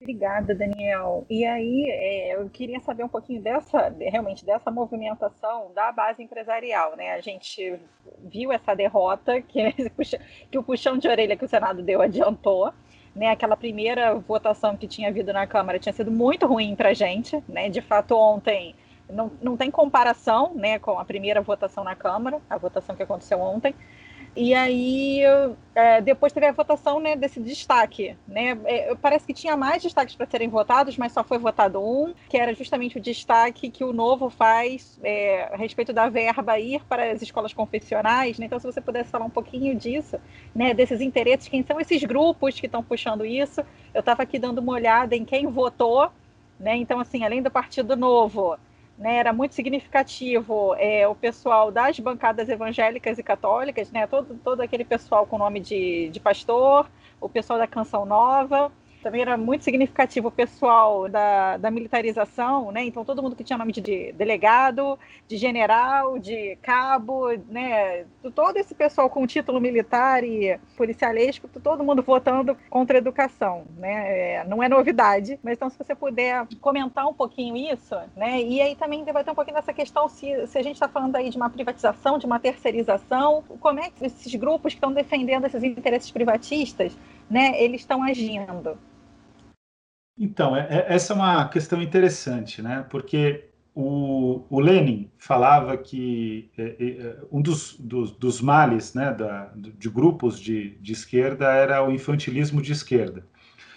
Obrigada, Daniel. E aí, é, eu queria saber um pouquinho dessa, realmente, dessa movimentação da base empresarial, né? A gente viu essa derrota que, que o puxão de orelha que o Senado deu adiantou, né? Aquela primeira votação que tinha havido na Câmara tinha sido muito ruim para a gente, né? De fato, ontem não, não tem comparação, né, com a primeira votação na Câmara, a votação que aconteceu ontem. E aí, é, depois teve a votação né, desse destaque. Né? É, parece que tinha mais destaques para serem votados, mas só foi votado um, que era justamente o destaque que o Novo faz é, a respeito da verba ir para as escolas confessionais. Né? Então, se você pudesse falar um pouquinho disso, né, desses interesses, quem são esses grupos que estão puxando isso. Eu estava aqui dando uma olhada em quem votou. Né? Então, assim, além do Partido Novo, né, era muito significativo é, o pessoal das bancadas evangélicas e católicas, né, todo, todo aquele pessoal com nome de, de pastor, o pessoal da Canção Nova, também era muito significativo o pessoal da, da militarização, né? Então todo mundo que tinha nome de delegado, de general, de cabo, né? Todo esse pessoal com título militar e policialesco, todo mundo votando contra a educação, né? É, não é novidade, mas então se você puder comentar um pouquinho isso, né? E aí também debater um pouquinho dessa questão se, se a gente está falando aí de uma privatização, de uma terceirização, como é que esses grupos que estão defendendo esses interesses privatistas, né? Eles estão agindo. Então, é, é, essa é uma questão interessante, né? Porque o, o Lenin falava que é, é, é, um dos, dos, dos, males né, da, de grupos de, de esquerda era o infantilismo de esquerda.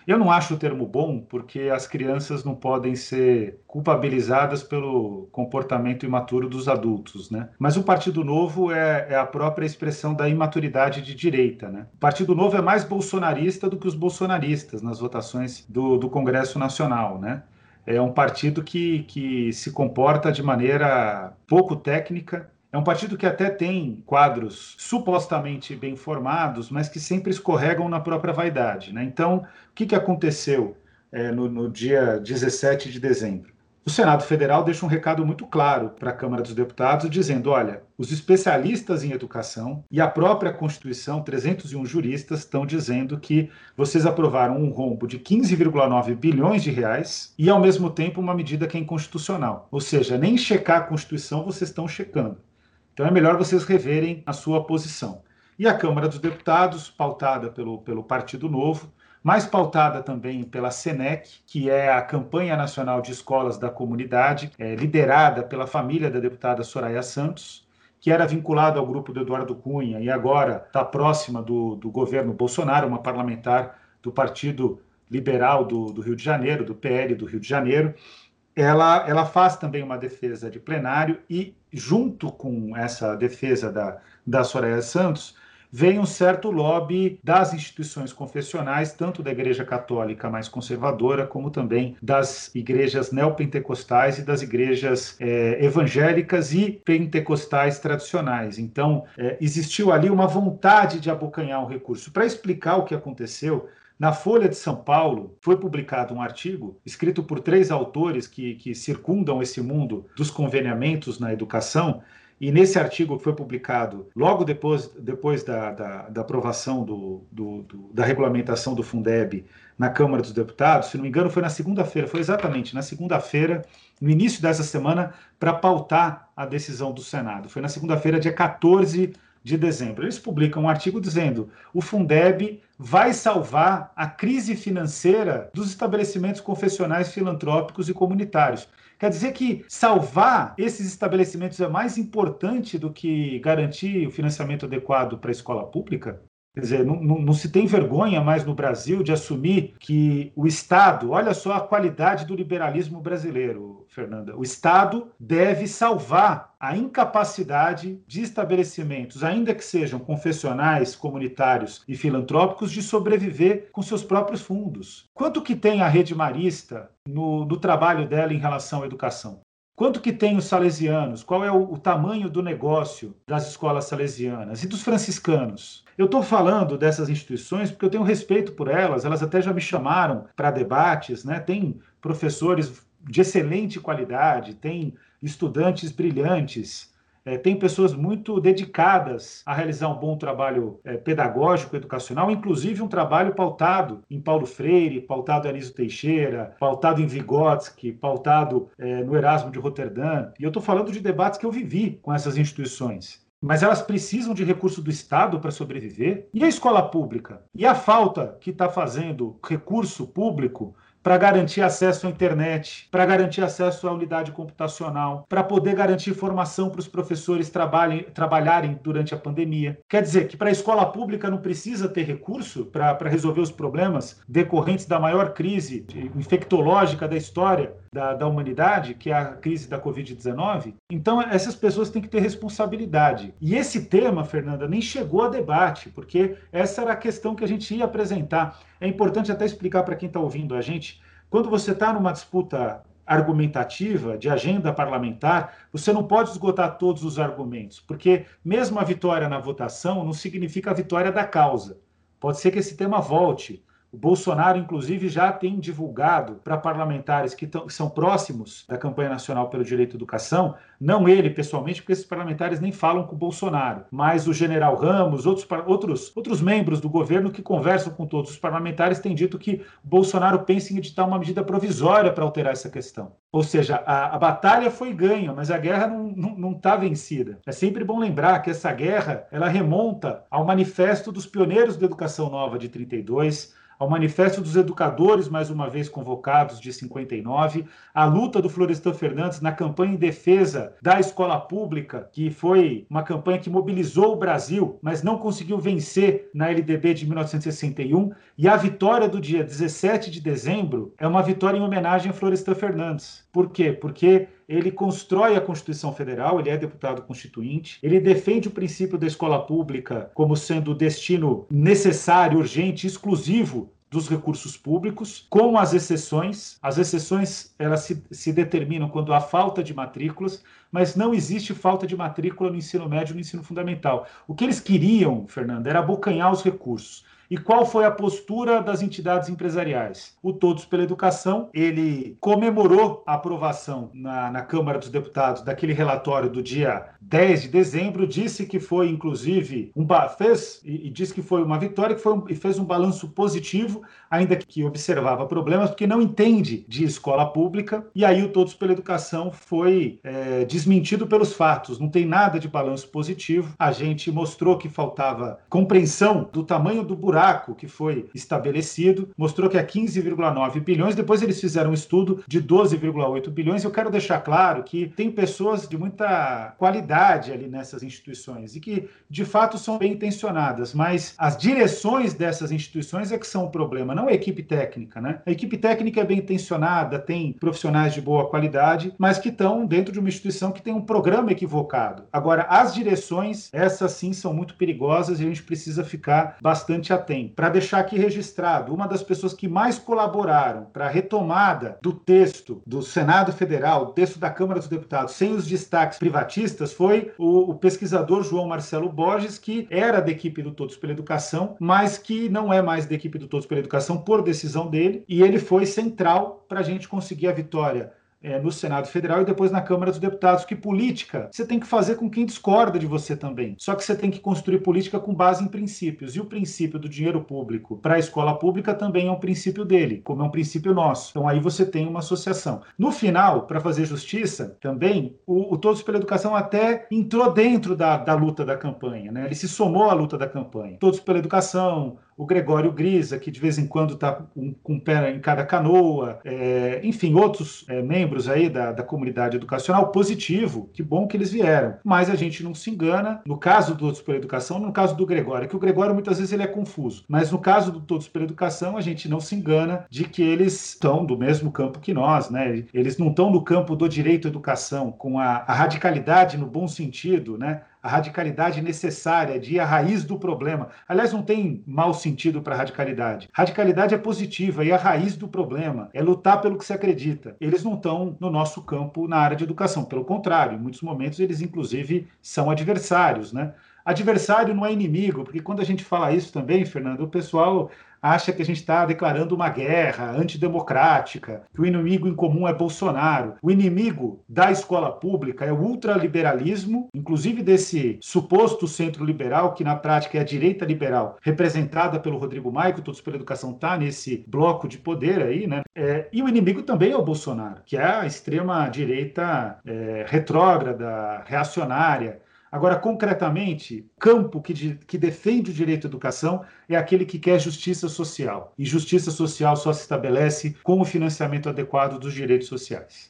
Eu não acho o termo bom porque as crianças não podem ser culpabilizadas pelo comportamento imaturo dos adultos, né? Mas o Partido Novo é, é, a própria expressão da imaturidade de direita, né? O Partido Novo é mais bolsonarista do que os bolsonaristas nas votações do, do Congresso Nacional, né? É um partido que, que se comporta de maneira pouco técnica, é um partido que até tem quadros supostamente bem formados, mas que sempre escorregam na própria vaidade. Né? Então, o que, que aconteceu é, no, no dia 17 de dezembro? O Senado Federal deixa um recado muito claro para a Câmara dos Deputados, dizendo: olha, os especialistas em educação e a própria Constituição, 301 juristas, estão dizendo que vocês aprovaram um rombo de 15,9 bilhões de reais e, ao mesmo tempo, uma medida que é inconstitucional. Ou seja, nem checar a Constituição vocês estão checando. Então é melhor vocês reverem a sua posição. E a Câmara dos Deputados, pautada pelo, pelo Partido Novo, mais pautada também pela SENEC, que é a Campanha Nacional de Escolas da Comunidade, é, liderada pela família da deputada Soraya Santos, que era vinculada ao grupo do Eduardo Cunha e agora está próxima do, do governo Bolsonaro, uma parlamentar do Partido Liberal do, do Rio de Janeiro, do PL do Rio de Janeiro. Ela, ela faz também uma defesa de plenário e, junto com essa defesa da, da Soraya Santos, vem um certo lobby das instituições confessionais, tanto da Igreja Católica mais conservadora, como também das igrejas neopentecostais e das igrejas é, evangélicas e pentecostais tradicionais. Então, é, existiu ali uma vontade de abocanhar um recurso. Para explicar o que aconteceu, na Folha de São Paulo foi publicado um artigo escrito por três autores que, que circundam esse mundo dos conveniamentos na educação, e nesse artigo que foi publicado logo depois, depois da, da, da aprovação do, do, do, da regulamentação do Fundeb na Câmara dos Deputados, se não me engano, foi na segunda-feira, foi exatamente na segunda-feira, no início dessa semana, para pautar a decisão do Senado. Foi na segunda-feira, dia 14 de dezembro. Eles publicam um artigo dizendo: o Fundeb vai salvar a crise financeira dos estabelecimentos confessionais filantrópicos e comunitários. Quer dizer que salvar esses estabelecimentos é mais importante do que garantir o financiamento adequado para a escola pública? Quer dizer, não, não, não, se tem vergonha mais no Brasil de assumir que o Estado, olha só a qualidade do liberalismo brasileiro, Fernanda, o Estado deve salvar a incapacidade de estabelecimentos, ainda que sejam confessionais, comunitários e filantrópicos, de sobreviver com seus próprios fundos. Quanto que tem a rede marista no, no trabalho dela em relação à educação? Quanto que tem os salesianos? Qual é o, o, tamanho do negócio das escolas salesianas e dos franciscanos? Eu estou falando dessas instituições porque eu tenho respeito por elas, elas até já me chamaram para debates, né? Tem professores de excelente qualidade, tem estudantes brilhantes, é, tem pessoas muito dedicadas a realizar um bom trabalho é, pedagógico, educacional, inclusive um trabalho pautado em Paulo Freire, pautado em Anísio Teixeira, pautado em Vygotsky, pautado é, no Erasmo de Roterdã. E eu estou falando de debates que eu vivi com essas instituições mas elas precisam de recurso do Estado para sobreviver. E a escola pública? E a falta que está fazendo recurso público para garantir acesso à internet, para garantir acesso à unidade computacional, para poder garantir formação para os professores trabalhem, trabalharem durante a pandemia. Quer dizer que para a escola pública não precisa ter recurso para resolver os problemas decorrentes da maior crise infectológica da história da, da humanidade, que é a crise da Covid-19. Então, essas pessoas têm que ter responsabilidade. E esse tema, Fernanda, nem chegou a debate, porque essa era a questão que a gente ia apresentar. É importante até explicar para quem está ouvindo a gente. Quando você está numa disputa argumentativa, de agenda parlamentar, você não pode esgotar todos os argumentos, porque mesmo a vitória na votação não significa a vitória da causa. Pode ser que esse tema volte, o Bolsonaro, inclusive, já tem divulgado para parlamentares que, tão, que, são próximos da campanha nacional pelo direito à educação, não ele pessoalmente, porque esses parlamentares nem falam com o Bolsonaro, mas o general Ramos, outros, outros, outros membros do governo que conversam com todos os parlamentares têm dito que Bolsonaro pensa em editar uma medida provisória para alterar essa questão. Ou seja, a, a batalha foi ganha, mas a guerra não está vencida. É sempre bom lembrar que essa guerra ela remonta ao manifesto dos pioneiros da educação nova de 32, ao Manifesto dos Educadores, mais uma vez convocados, de 59, a luta do Florestan Fernandes na campanha em defesa da escola pública, que foi uma campanha que mobilizou o Brasil, mas não conseguiu vencer na LDB de 1961, e a vitória do dia 17 de dezembro é uma vitória em homenagem a Florestan Fernandes. Por quê? Porque ele constrói a Constituição Federal, ele é deputado constituinte, ele defende o princípio da escola pública como sendo o destino necessário, urgente, exclusivo dos recursos públicos, com as exceções. As exceções elas se, se, determinam quando há falta de matrículas, mas não existe falta de matrícula no ensino médio e no ensino fundamental. O que eles queriam, Fernando, era abocanhar os recursos. E qual foi a postura das entidades empresariais? O Todos pela Educação, ele comemorou a aprovação na, na Câmara dos Deputados daquele relatório do dia 10 de dezembro, disse que foi, inclusive, um fez e, e disse que foi uma vitória que foi um, e fez um balanço positivo, ainda que observava problemas, porque não entende de escola pública. E aí o Todos pela Educação foi é, desmentido pelos fatos, não tem nada de balanço positivo. A gente mostrou que faltava compreensão do tamanho do buraco buraco que foi estabelecido, mostrou que é 15,9 bilhões. Depois eles fizeram um estudo de 12,8 bilhões. Eu quero deixar claro que tem pessoas de muita qualidade ali nessas instituições e que, de fato, são bem intencionadas, mas as direções dessas instituições é que são o problema, não a equipe técnica, né? A equipe técnica é bem intencionada, tem profissionais de boa qualidade, mas que estão dentro de uma instituição que tem um programa equivocado. Agora, as direções, essas sim são muito perigosas e a gente precisa ficar bastante atento tem. Para deixar aqui registrado, uma das pessoas que mais colaboraram para a retomada do texto do Senado Federal, texto da Câmara dos Deputados, sem os destaques privatistas, foi o, o pesquisador João Marcelo Borges, que era da equipe do Todos pela Educação, mas que não é mais da equipe do Todos pela Educação por decisão dele, e ele foi central para a gente conseguir a vitória é, no Senado Federal e depois na Câmara dos Deputados. Que política você tem que fazer com quem discorda de você também. Só que você tem que construir política com base em princípios. E o princípio do dinheiro público para a escola pública também é um princípio dele, como é um princípio nosso. Então aí você tem uma associação. No final, para fazer justiça, também, o, o, Todos pela Educação até entrou dentro da, da luta da campanha. Né? Ele se somou à luta da campanha. Todos pela Educação, o Gregório Grisa, que de vez em quando está com, com um pé em cada canoa, é, enfim, outros é, membros aí da, da comunidade educacional, positivo, que bom que eles vieram. Mas a gente não se engana, no caso do Todos pela Educação, no caso do Gregório, que o Gregório muitas vezes ele é confuso, mas no caso do Todos pela Educação, a gente não se engana de que eles estão do mesmo campo que nós, né? Eles não estão no campo do direito à educação, com a, a radicalidade no bom sentido, né? A radicalidade necessária de ir à raiz do problema. Aliás, não tem mau sentido para radicalidade. Radicalidade é positiva e a raiz do problema é lutar pelo que se acredita. Eles não estão no nosso campo na área de educação, pelo contrário, em muitos momentos eles inclusive são adversários, né? Adversário não é inimigo, porque quando a gente fala isso também, Fernando, o pessoal acha que a gente está declarando uma guerra antidemocrática, que o inimigo em comum é Bolsonaro. O inimigo da escola pública é o ultraliberalismo, inclusive desse suposto centro liberal, que na prática é a direita liberal, representada pelo Rodrigo Maico, Todos pela Educação está nesse bloco de poder aí, né? É, e o inimigo também é o Bolsonaro, que é a extrema-direita é, retrógrada, reacionária, Agora, concretamente, campo que, de, que defende o direito à educação é aquele que quer justiça social. E justiça social só se estabelece com o financiamento adequado dos direitos sociais.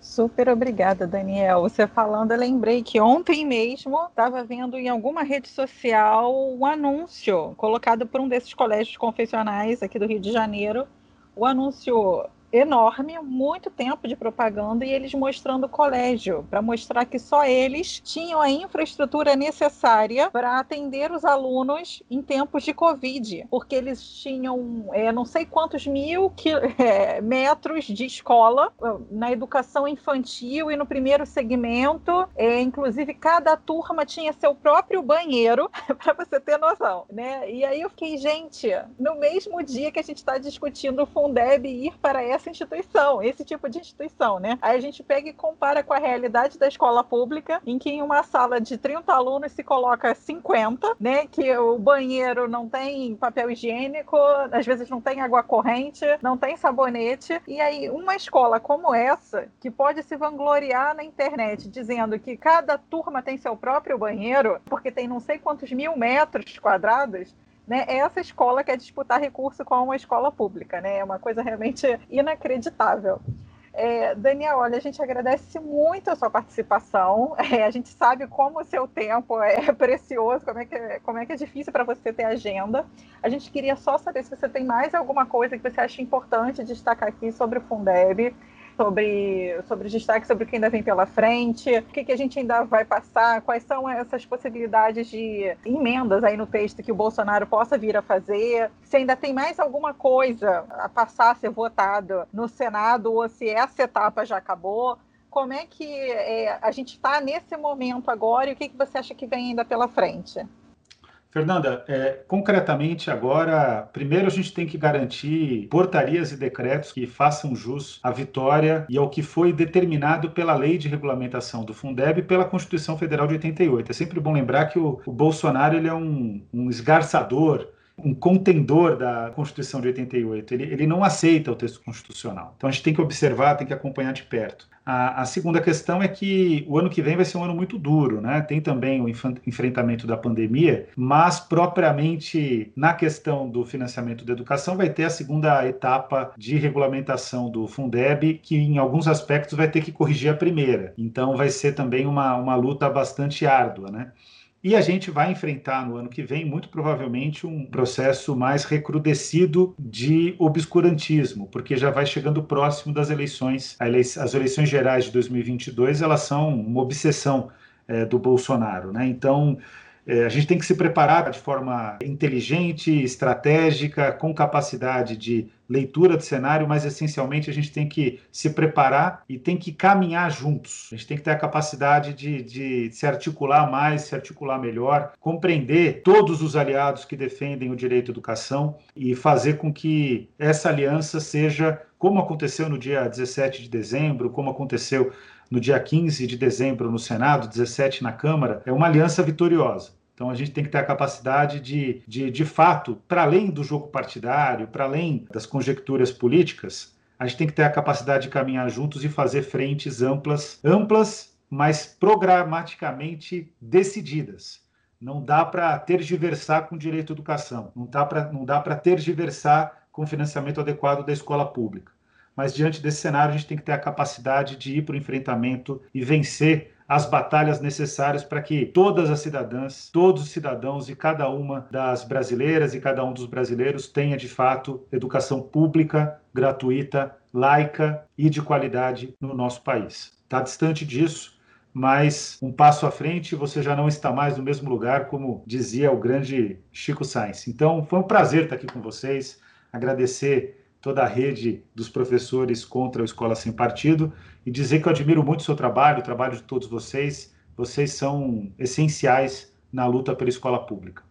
Super obrigada, Daniel. Você falando, eu lembrei que ontem mesmo estava vendo em alguma rede social um anúncio colocado por um desses colégios confessionais aqui do Rio de Janeiro. O anúncio enorme, muito tempo de propaganda e eles mostrando o colégio, para mostrar que só eles tinham a infraestrutura necessária para atender os alunos em tempos de Covid, porque eles tinham é, não sei quantos mil é, metros de escola na educação infantil e no primeiro segmento, é, inclusive cada turma tinha seu próprio banheiro, para você ter noção, né? E aí eu fiquei, gente, no mesmo dia que a gente está discutindo o Fundeb ir para essa essa instituição, esse tipo de instituição, né? Aí a gente pega e compara com a realidade da escola pública, em que em uma sala de 30 alunos se coloca 50, né? Que o banheiro não tem papel higiênico, às vezes não tem água corrente, não tem sabonete. E aí, uma escola como essa, que pode se vangloriar na internet dizendo que cada turma tem seu próprio banheiro, porque tem não sei quantos mil metros quadrados, né, é essa escola quer disputar recurso com uma escola pública, né? É uma coisa realmente inacreditável. É, Daniel, olha, a gente agradece muito a sua participação. É, a gente sabe como o seu tempo é precioso, como é que, como é, que é difícil para você ter agenda. A gente queria só saber se você tem mais alguma coisa que você acha importante destacar aqui sobre o Fundeb sobre, sobre os destaques, sobre o que ainda vem pela frente, o que, que a gente ainda vai passar, quais são essas possibilidades de emendas aí no texto que o Bolsonaro possa vir a fazer, se ainda tem mais alguma coisa a passar a ser votado no Senado ou se essa etapa já acabou. como é que é, a gente está nesse momento agora e o que, que você acha que vem ainda pela frente? Fernanda, é, concretamente agora, primeiro a gente tem que garantir portarias e decretos que façam jus à vitória e ao que foi determinado pela lei de regulamentação do Fundeb e pela Constituição Federal de 88. É sempre bom lembrar que o, o Bolsonaro ele é um, um esgarçador um contendor da Constituição de 88. Ele, ele não aceita o texto constitucional. Então a gente tem que observar, tem que acompanhar de perto. A, a, segunda questão é que o ano que vem vai ser um ano muito duro, né? Tem também o enfrentamento da pandemia, mas propriamente na questão do financiamento da educação vai ter a segunda etapa de regulamentação do Fundeb, que em alguns aspectos vai ter que corrigir a primeira. Então vai ser também uma, uma luta bastante árdua, né? E a gente vai enfrentar no ano que vem, muito provavelmente, um processo mais recrudescido de obscurantismo, porque já vai chegando próximo das eleições. As eleições gerais de 2022 elas são uma obsessão é, do Bolsonaro, né? Então é, a gente tem que se preparar de forma inteligente, estratégica, com capacidade de leitura de cenário, mas essencialmente a gente tem que se preparar e tem que caminhar juntos. A gente tem que ter a capacidade de, de se articular mais, se articular melhor, compreender todos os aliados que defendem o direito à educação e fazer com que essa aliança seja, como aconteceu no dia 17 de dezembro, como aconteceu no dia 15 de dezembro no Senado, 17 na Câmara, é uma aliança vitoriosa. Então a gente tem que ter a capacidade de, de, de fato, para além do jogo partidário, para além das conjecturas políticas, a gente tem que ter a capacidade de caminhar juntos e fazer frentes amplas, amplas, mas programaticamente decididas. Não dá para tergiversar com direito à educação, não dá para não dá para tergiversar com financiamento adequado da escola pública mas diante desse cenário a gente tem que ter a capacidade de ir para o enfrentamento e vencer as batalhas necessárias para que todas as cidadãs, todos os cidadãos e cada uma das brasileiras e cada um dos brasileiros tenha de fato educação pública, gratuita, laica e de qualidade no nosso país. Está distante disso, mas um passo à frente você já não está mais no mesmo lugar, como dizia o grande Chico Sainz. Então, foi um prazer estar aqui com vocês, agradecer toda a rede dos professores contra a Escola Sem Partido e dizer que eu admiro muito o seu trabalho, o trabalho de todos vocês. Vocês são essenciais na luta pela escola pública.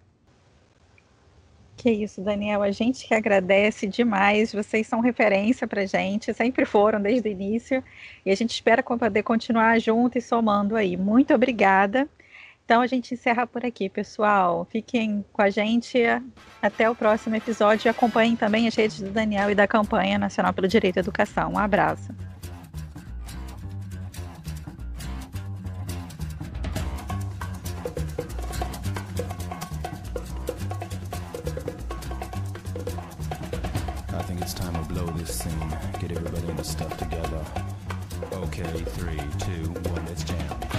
Que isso, Daniel. A gente que agradece demais. Vocês são referência para gente, sempre foram desde o início. E a gente espera poder continuar junto e somando aí. Muito obrigada. Então a gente encerra por aqui, pessoal. Fiquem com a gente até o próximo episódio e acompanhem também as redes do Daniel e da campanha Nacional pelo Direito à Educação. Um abraço. Okay, three, two, one.